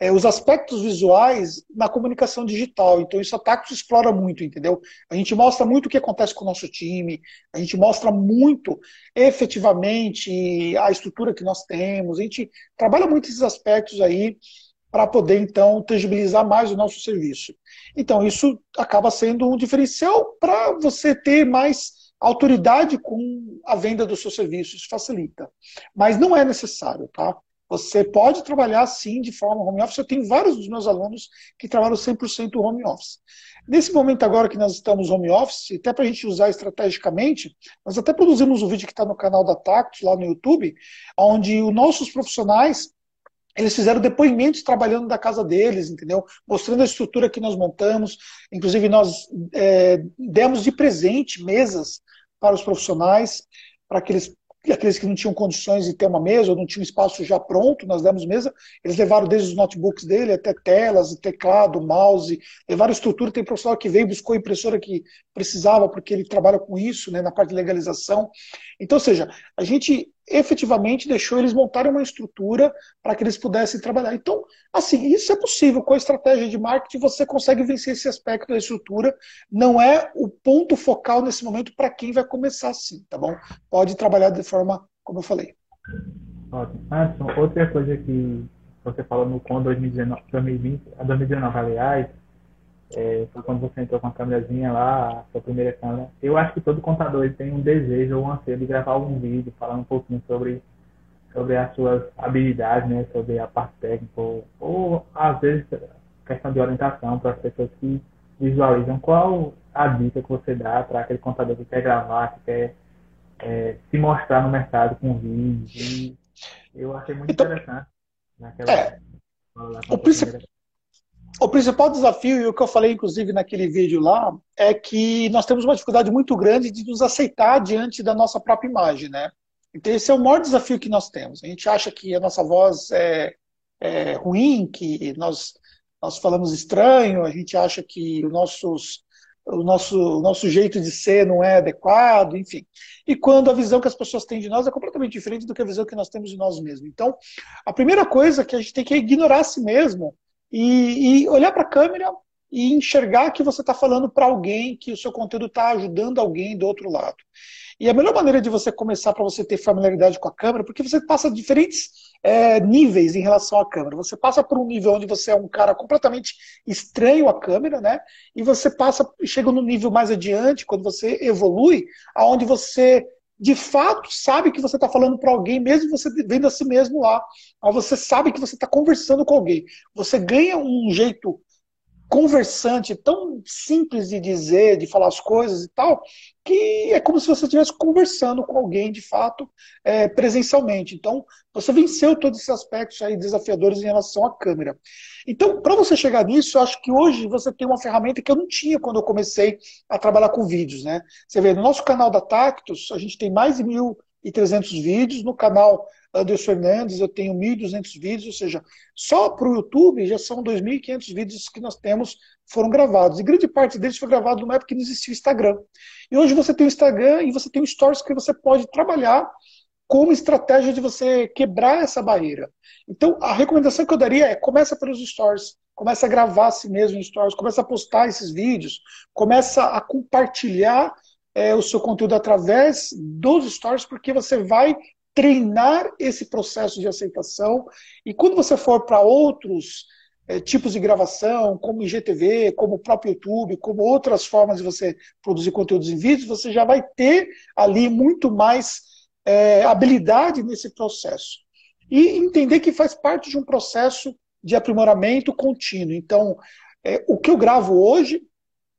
é, os aspectos visuais na comunicação digital. Então, isso a Tactus explora muito, entendeu? A gente mostra muito o que acontece com o nosso time, a gente mostra muito efetivamente a estrutura que nós temos, a gente trabalha muito esses aspectos aí para poder, então, tangibilizar mais o nosso serviço. Então, isso acaba sendo um diferencial para você ter mais autoridade com a venda dos seus serviços, facilita. Mas não é necessário, tá? Você pode trabalhar sim de forma home office. Eu tenho vários dos meus alunos que trabalham 100% home office. Nesse momento agora que nós estamos home office, até para a gente usar estrategicamente, nós até produzimos um vídeo que está no canal da Tactus, lá no YouTube, onde os nossos profissionais eles fizeram depoimentos trabalhando da casa deles, entendeu? Mostrando a estrutura que nós montamos. Inclusive, nós é, demos de presente mesas para os profissionais, para que eles e aqueles que não tinham condições de ter uma mesa ou não tinham espaço já pronto, nós demos mesa, eles levaram desde os notebooks dele até telas, teclado, mouse, levaram estrutura. Tem profissional que veio, buscou a impressora que precisava, porque ele trabalha com isso, né, na parte de legalização. Então, ou seja, a gente efetivamente deixou eles montarem uma estrutura para que eles pudessem trabalhar. Então, assim, isso é possível. Com a estratégia de marketing, você consegue vencer esse aspecto da estrutura. Não é o ponto focal nesse momento para quem vai começar assim, tá bom? Pode trabalhar de forma, como eu falei. Ótimo. Anderson, outra coisa que você falou no CON 2019, 2020, 2019, aliás, é, foi quando você entrou com a câmerazinha lá, a sua primeira câmera. Eu acho que todo contador tem um desejo ou um anseio de gravar algum vídeo falando um pouquinho sobre, sobre as suas habilidades, né, sobre a parte técnica, ou, ou às vezes questão de orientação para as pessoas que visualizam. Qual a dica que você dá para aquele contador que quer gravar, que quer é, se mostrar no mercado com vídeo? eu achei muito então, interessante. Naquela, é, o, principal, o principal desafio, e o que eu falei inclusive naquele vídeo lá, é que nós temos uma dificuldade muito grande de nos aceitar diante da nossa própria imagem, né? Então esse é o maior desafio que nós temos. A gente acha que a nossa voz é, é ruim, que nós, nós falamos estranho, a gente acha que os nossos, o, nosso, o nosso jeito de ser não é adequado, enfim. E quando a visão que as pessoas têm de nós é completamente diferente do que a visão que nós temos de nós mesmos. Então, a primeira coisa que a gente tem que é ignorar a si mesmo e, e olhar para a câmera e enxergar que você está falando para alguém, que o seu conteúdo está ajudando alguém do outro lado. E a melhor maneira de você começar para você ter familiaridade com a câmera, porque você passa diferentes é, níveis em relação à câmera. Você passa por um nível onde você é um cara completamente estranho à câmera, né? E você passa, chega no nível mais adiante, quando você evolui, aonde você de fato sabe que você está falando para alguém, mesmo você vendo a si mesmo lá. Mas você sabe que você está conversando com alguém. Você ganha um jeito conversante, tão simples de dizer, de falar as coisas e tal, que é como se você estivesse conversando com alguém de fato é, presencialmente. Então, você venceu todos esses aspectos aí desafiadores em relação à câmera. Então, para você chegar nisso, eu acho que hoje você tem uma ferramenta que eu não tinha quando eu comecei a trabalhar com vídeos, né? Você vê, no nosso canal da Tactus, a gente tem mais de 1.300 vídeos, no canal Anderson Fernandes, eu tenho 1.200 vídeos, ou seja, só para o YouTube já são 2.500 vídeos que nós temos, foram gravados. E grande parte deles foi gravado numa época que não existia o Instagram. E hoje você tem o Instagram e você tem o Stories que você pode trabalhar como estratégia de você quebrar essa barreira. Então, a recomendação que eu daria é começa pelos Stories. Começa a gravar a si mesmo em Stories, começa a postar esses vídeos, começa a compartilhar é, o seu conteúdo através dos stories, porque você vai treinar esse processo de aceitação. E quando você for para outros é, tipos de gravação, como IGTV, como o próprio YouTube, como outras formas de você produzir conteúdos em vídeos, você já vai ter ali muito mais é, habilidade nesse processo. E entender que faz parte de um processo de aprimoramento contínuo. Então, é, o que eu gravo hoje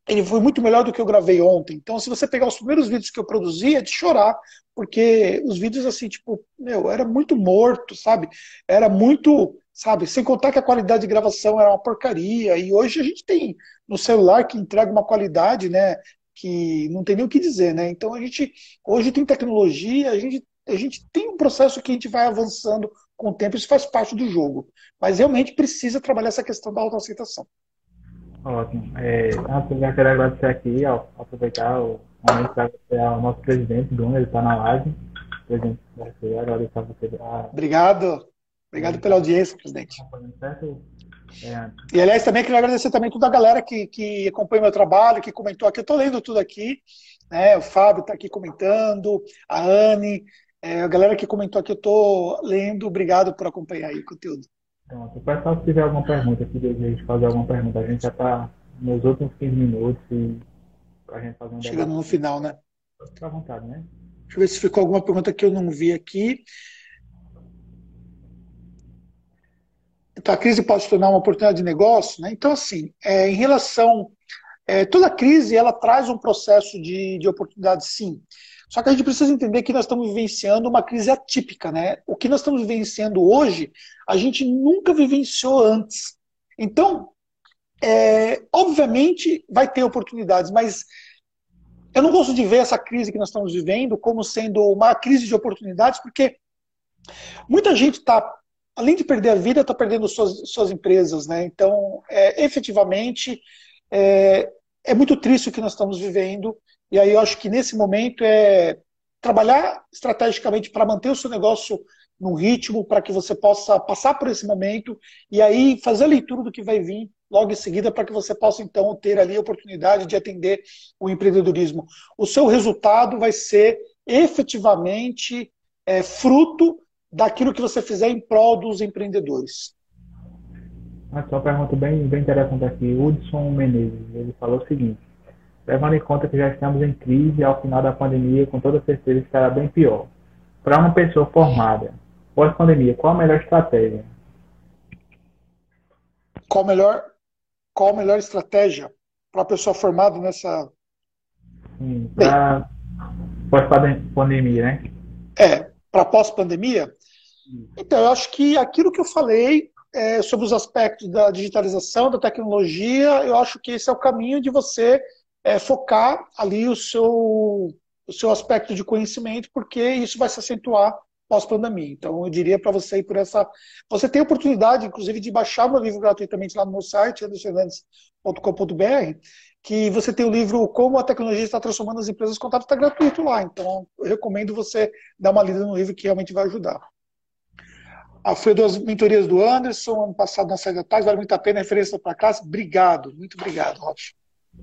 ele foi muito melhor do que eu gravei ontem. Então, se você pegar os primeiros vídeos que eu produzi, é de chorar, porque os vídeos, assim, tipo, meu, era muito morto, sabe? Era muito, sabe? Sem contar que a qualidade de gravação era uma porcaria. E hoje a gente tem no celular que entrega uma qualidade, né? Que não tem nem o que dizer, né? Então a gente, hoje tem tecnologia, a gente a gente tem um processo que a gente vai avançando com o tempo, isso faz parte do jogo. Mas realmente precisa trabalhar essa questão da autoaceitação. Ótimo. É, eu já quero agradecer aqui, ó, aproveitar o momento para agradecer ao nosso presidente, Bruno, ele está na live. Presidente, agradecer a você. A... Obrigado. Obrigado pela audiência, presidente. É. E, aliás, também queria agradecer também toda a galera que, que acompanha o meu trabalho, que comentou aqui. Eu estou lendo tudo aqui. Né? O Fábio está aqui comentando, a Anne, é, a galera que comentou aqui, eu estou lendo. Obrigado por acompanhar o conteúdo. Pronto. Pessoal, se tiver alguma pergunta, se deseja fazer alguma pergunta, a gente já está nos últimos 15 minutos e a gente fazer um Chegando no final, né? Fica à vontade, né? Deixa eu ver se ficou alguma pergunta que eu não vi aqui. Então, a crise pode se tornar uma oportunidade de negócio, né? Então, assim, é, em relação é, toda crise ela traz um processo de, de oportunidade, sim. Só que a gente precisa entender que nós estamos vivenciando uma crise atípica, né? O que nós estamos vivenciando hoje, a gente nunca vivenciou antes. Então, é, obviamente, vai ter oportunidades, mas eu não gosto de ver essa crise que nós estamos vivendo como sendo uma crise de oportunidades, porque muita gente está, além de perder a vida, está perdendo suas, suas empresas, né? Então, é, efetivamente, é, é muito triste o que nós estamos vivendo, e aí eu acho que nesse momento é trabalhar estrategicamente para manter o seu negócio no ritmo, para que você possa passar por esse momento e aí fazer a leitura do que vai vir logo em seguida, para que você possa então ter ali a oportunidade de atender o empreendedorismo. O seu resultado vai ser efetivamente é, fruto daquilo que você fizer em prol dos empreendedores. Uma só pergunta bem, bem interessante aqui. Hudson Menezes, ele falou o seguinte, levando em conta que já estamos em crise ao final da pandemia, com toda certeza estará bem pior. Para uma pessoa formada, pós-pandemia, qual a melhor estratégia? Qual a melhor, qual a melhor estratégia para a pessoa formada nessa... Para pós-pandemia, né? É, para pós-pandemia? Então, eu acho que aquilo que eu falei é, sobre os aspectos da digitalização, da tecnologia, eu acho que esse é o caminho de você é, focar ali o seu, o seu aspecto de conhecimento, porque isso vai se acentuar pós-pandemia. Então, eu diria para você ir por essa. Você tem a oportunidade, inclusive, de baixar meu livro gratuitamente lá no meu site, andersonfernandes.com.br, que você tem o livro Como a Tecnologia está Transformando as Empresas Contábeis, está gratuito lá. Então, eu recomendo você dar uma lida no livro, que realmente vai ajudar. Ah, foi das mentorias do Anderson, ano passado na da tarde, vale muito a pena, referência para casa. Obrigado, muito obrigado, Rocha.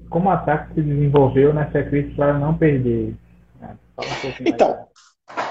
Como a ataque se desenvolveu nessa crise para não perder? Um então,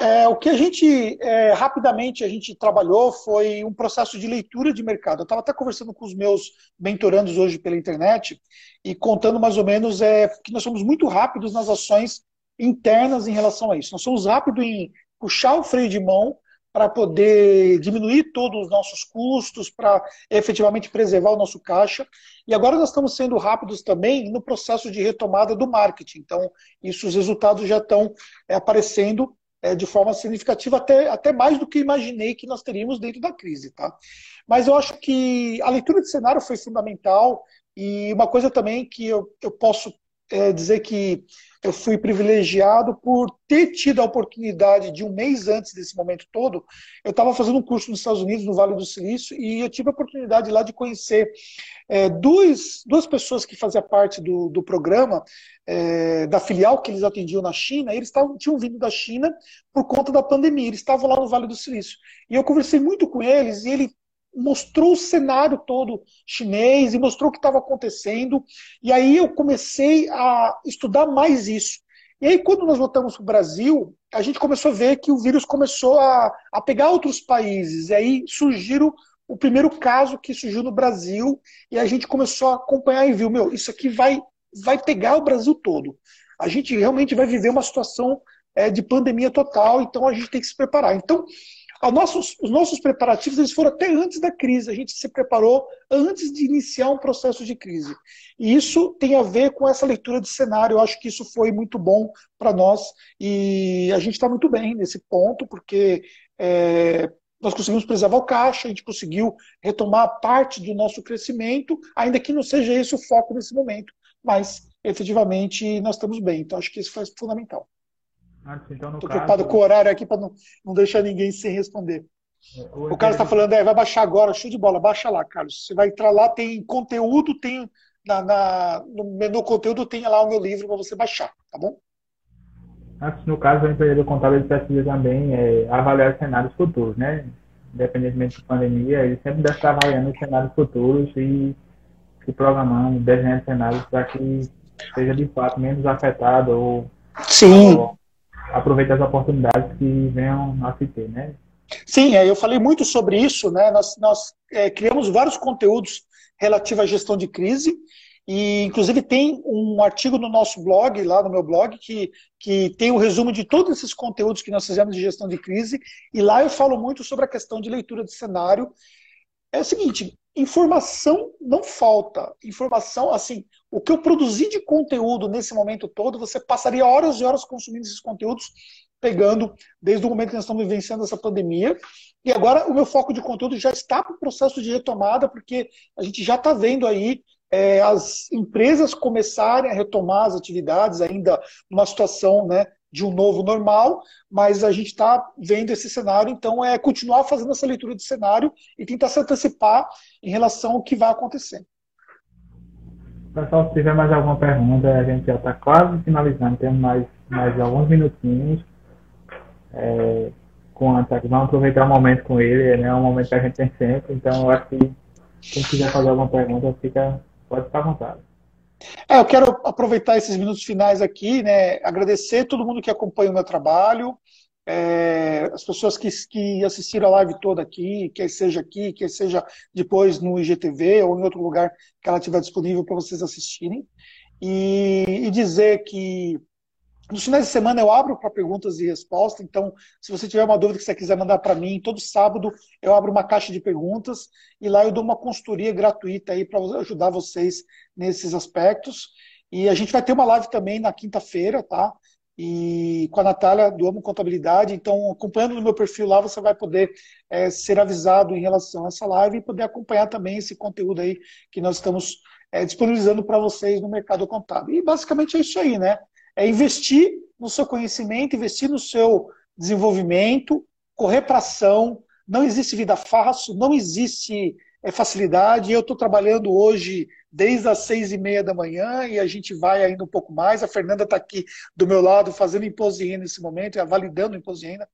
é, o que a gente, é, rapidamente, a gente trabalhou foi um processo de leitura de mercado. Eu estava até conversando com os meus mentorandos hoje pela internet e contando mais ou menos é, que nós somos muito rápidos nas ações internas em relação a isso. Nós somos rápidos em puxar o freio de mão para poder diminuir todos os nossos custos, para efetivamente preservar o nosso caixa. E agora nós estamos sendo rápidos também no processo de retomada do marketing. Então, isso, os resultados já estão é, aparecendo é, de forma significativa, até, até mais do que imaginei que nós teríamos dentro da crise. Tá? Mas eu acho que a leitura de cenário foi fundamental. E uma coisa também que eu, eu posso é, dizer que eu fui privilegiado por ter tido a oportunidade de um mês antes desse momento todo, eu estava fazendo um curso nos Estados Unidos, no Vale do Silício, e eu tive a oportunidade lá de conhecer é, duas, pessoas que faziam parte do, do programa, é, da filial que eles atendiam na China, eles tavam, tinham vindo da China por conta da pandemia, eles estavam lá no Vale do Silício. E eu conversei muito com eles, e ele mostrou o cenário todo chinês e mostrou o que estava acontecendo. E aí eu comecei a estudar mais isso. E aí, quando nós voltamos para o Brasil, a gente começou a ver que o vírus começou a, a pegar outros países. E aí surgiram o primeiro caso que surgiu no Brasil, e a gente começou a acompanhar e viu, meu, isso aqui vai, vai pegar o Brasil todo. A gente realmente vai viver uma situação é, de pandemia total, então a gente tem que se preparar. Então, nossos, os nossos preparativos eles foram até antes da crise. A gente se preparou antes de iniciar um processo de crise. E isso tem a ver com essa leitura de cenário. Eu acho que isso foi muito bom para nós e a gente está muito bem nesse ponto, porque é, nós conseguimos preservar o caixa, a gente conseguiu retomar parte do nosso crescimento, ainda que não seja esse o foco nesse momento. Mas, efetivamente, nós estamos bem. Então, acho que isso foi fundamental. Estou então, preocupado com o horário aqui para não, não deixar ninguém sem responder. É, o Carlos está falando, é, vai baixar agora, show de bola, baixa lá, Carlos. Você vai entrar lá, tem conteúdo, tem na, na no menu conteúdo tem lá o meu livro para você baixar, tá bom? No caso, o empreendedor contábil ele precisa também é, avaliar os cenários futuros, né? Independentemente da pandemia, ele sempre deve estar avaliando os cenários futuros e se programando, desenhando cenários para que seja de fato menos afetado ou, Sim. ou aproveite as oportunidades que venham a se ter, né? Sim, é, eu falei muito sobre isso, né? Nós, nós é, criamos vários conteúdos relativos à gestão de crise e, inclusive, tem um artigo no nosso blog, lá no meu blog, que, que tem o um resumo de todos esses conteúdos que nós fizemos de gestão de crise. E lá eu falo muito sobre a questão de leitura de cenário. É o seguinte: informação não falta. Informação, assim, o que eu produzi de conteúdo nesse momento todo, você passaria horas e horas consumindo esses conteúdos, pegando desde o momento que nós estamos vivenciando essa pandemia. E agora o meu foco de conteúdo já está para o processo de retomada, porque a gente já está vendo aí é, as empresas começarem a retomar as atividades, ainda numa situação né, de um novo normal, mas a gente está vendo esse cenário, então é continuar fazendo essa leitura de cenário e tentar se antecipar em relação ao que vai acontecer. Pessoal, se tiver mais alguma pergunta, a gente já está quase finalizando, temos mais, mais alguns minutinhos. É, com a vamos aproveitar o momento com ele, né? é um momento que a gente tem sempre, então eu acho que quem quiser fazer alguma pergunta, fica, pode ficar à vontade. É, eu quero aproveitar esses minutos finais aqui, né, agradecer todo mundo que acompanha o meu trabalho, é, as pessoas que, que assistiram a live toda aqui, quer seja aqui, quer seja depois no IGTV ou em outro lugar que ela estiver disponível para vocês assistirem, e, e dizer que nos finais de semana eu abro para perguntas e respostas, então se você tiver uma dúvida que você quiser mandar para mim, todo sábado eu abro uma caixa de perguntas e lá eu dou uma consultoria gratuita aí para ajudar vocês nesses aspectos. E a gente vai ter uma live também na quinta-feira, tá? E com a Natália do Amo Contabilidade. Então, acompanhando no meu perfil lá, você vai poder é, ser avisado em relação a essa live e poder acompanhar também esse conteúdo aí que nós estamos é, disponibilizando para vocês no mercado contábil. E basicamente é isso aí, né? é investir no seu conhecimento, investir no seu desenvolvimento, correr para ação. Não existe vida fácil, não existe é, facilidade. Eu estou trabalhando hoje desde as seis e meia da manhã e a gente vai ainda um pouco mais. A Fernanda está aqui do meu lado fazendo renda nesse momento, é, validando renda.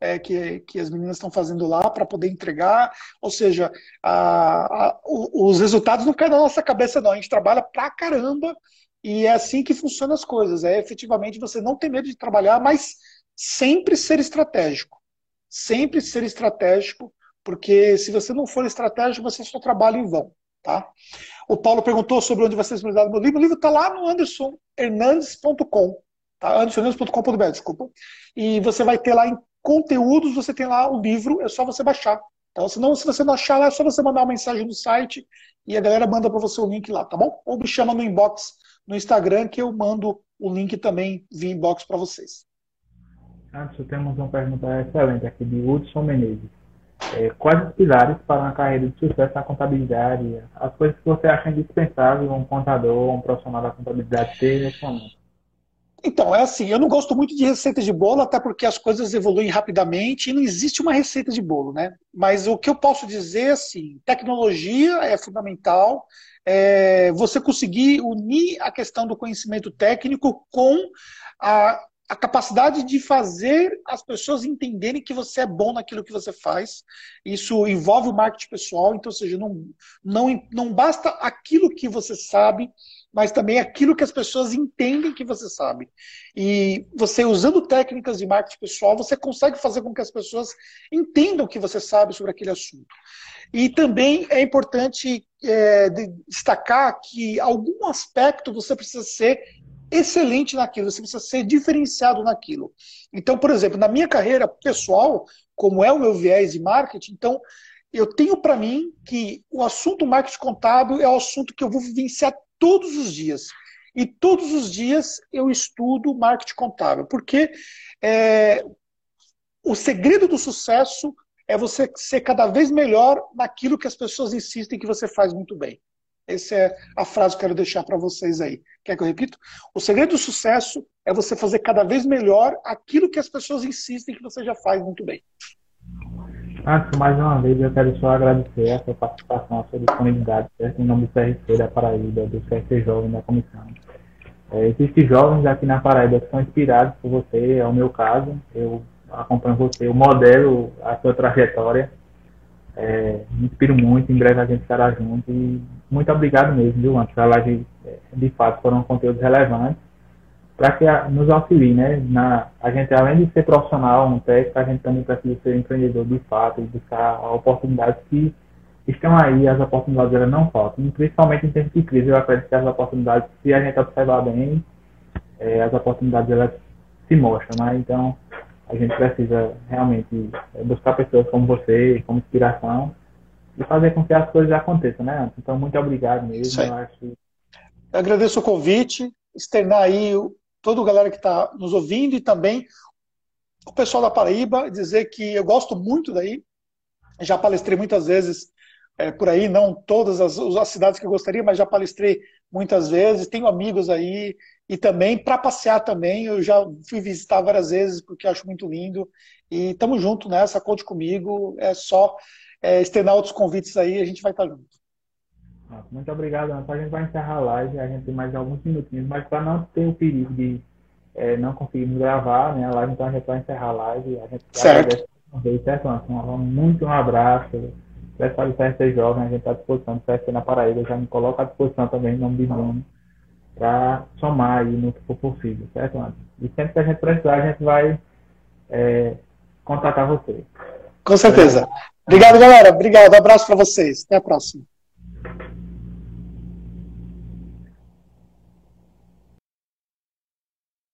É, que, que as meninas estão fazendo lá para poder entregar. Ou seja, a, a, os resultados não caem na nossa cabeça, não. A gente trabalha pra caramba e é assim que funcionam as coisas. É efetivamente você não ter medo de trabalhar, mas sempre ser estratégico. Sempre ser estratégico, porque se você não for estratégico, você só trabalha em vão. Tá? O Paulo perguntou sobre onde vai ser disponibilizado meu livro. O livro está lá no andersonhernandes.com. Tá? andersonhernandes.com.br, desculpa. E você vai ter lá em conteúdos, você tem lá o livro, é só você baixar. Então, senão, se você não achar lá, é só você mandar uma mensagem no site e a galera manda para você o link lá, tá bom? Ou me chama no inbox no Instagram que eu mando o link também via inbox para vocês. Antes, temos uma pergunta excelente aqui de Hudson Menezes. É, quais os pilares para uma carreira de sucesso na contabilidade? As coisas que você acha indispensável um contador, um profissional da contabilidade ter nesse momento? Então, é assim, eu não gosto muito de receitas de bolo, até porque as coisas evoluem rapidamente e não existe uma receita de bolo, né? Mas o que eu posso dizer, assim, tecnologia é fundamental, é, você conseguir unir a questão do conhecimento técnico com a, a capacidade de fazer as pessoas entenderem que você é bom naquilo que você faz. Isso envolve o marketing pessoal, então, ou seja, não, não, não basta aquilo que você sabe, mas também aquilo que as pessoas entendem que você sabe. E você, usando técnicas de marketing pessoal, você consegue fazer com que as pessoas entendam o que você sabe sobre aquele assunto. E também é importante é, destacar que algum aspecto você precisa ser excelente naquilo, você precisa ser diferenciado naquilo. Então, por exemplo, na minha carreira pessoal, como é o meu viés de marketing, então eu tenho para mim que o assunto marketing contábil é o assunto que eu vou vivenciar todos os dias. E todos os dias eu estudo marketing contábil, porque é, o segredo do sucesso é você ser cada vez melhor naquilo que as pessoas insistem que você faz muito bem. Essa é a frase que eu quero deixar para vocês aí. Quer que eu repita? O segredo do sucesso é você fazer cada vez melhor aquilo que as pessoas insistem que você já faz muito bem. Antes, mais uma vez, eu quero só agradecer a sua participação, a sua disponibilidade, certo? em nome do CRC da Paraíba, do CRC Jovem da Comissão. É, existem jovens aqui na Paraíba que são inspirados por você, é o meu caso. Eu acompanho você, eu modelo a sua trajetória. É, me inspiro muito, em breve a gente estará junto. E muito obrigado mesmo, viu, Antes? A live, é, de fato, foram conteúdos relevantes para que nos auxilie, né? Na, a gente, além de ser profissional, um técnico, a gente também precisa ser empreendedor de fato e buscar oportunidades que estão aí, as oportunidades elas não faltam. E principalmente em tempos de crise, eu acredito que as oportunidades, se a gente observar bem, é, as oportunidades elas se mostram, né? Então, a gente precisa realmente é, buscar pessoas como você, como inspiração, e fazer com que as coisas aconteçam, né? Então, muito obrigado mesmo. Eu, acho... eu agradeço o convite, externar aí toda a galera que está nos ouvindo e também o pessoal da Paraíba, dizer que eu gosto muito daí, já palestrei muitas vezes é, por aí, não todas as, as, cidades que eu gostaria, mas já palestrei muitas vezes, tenho amigos aí, e também para passear também, eu já fui visitar várias vezes, porque acho muito lindo, e estamos junto nessa, conte comigo, é só é, externar outros convites aí, a gente vai estar tá junto. Muito obrigado, Ana. A gente vai encerrar a live, a gente tem mais alguns minutinhos, mas para não ter o perigo de é, não conseguirmos gravar né, a live, então a gente vai encerrar a live. A gente certo. Certo, Ana? Muito um abraço. Pessoal do CRC Jovem, a gente está à disposição. O CRC na Paraíba já me coloca à disposição também em nome de Bruno para somar aí no que for possível, certo? E sempre que a gente precisar, a gente vai é, contatar você. Com certeza. Obrigado, galera. Obrigado. Um abraço para vocês. Até a próxima.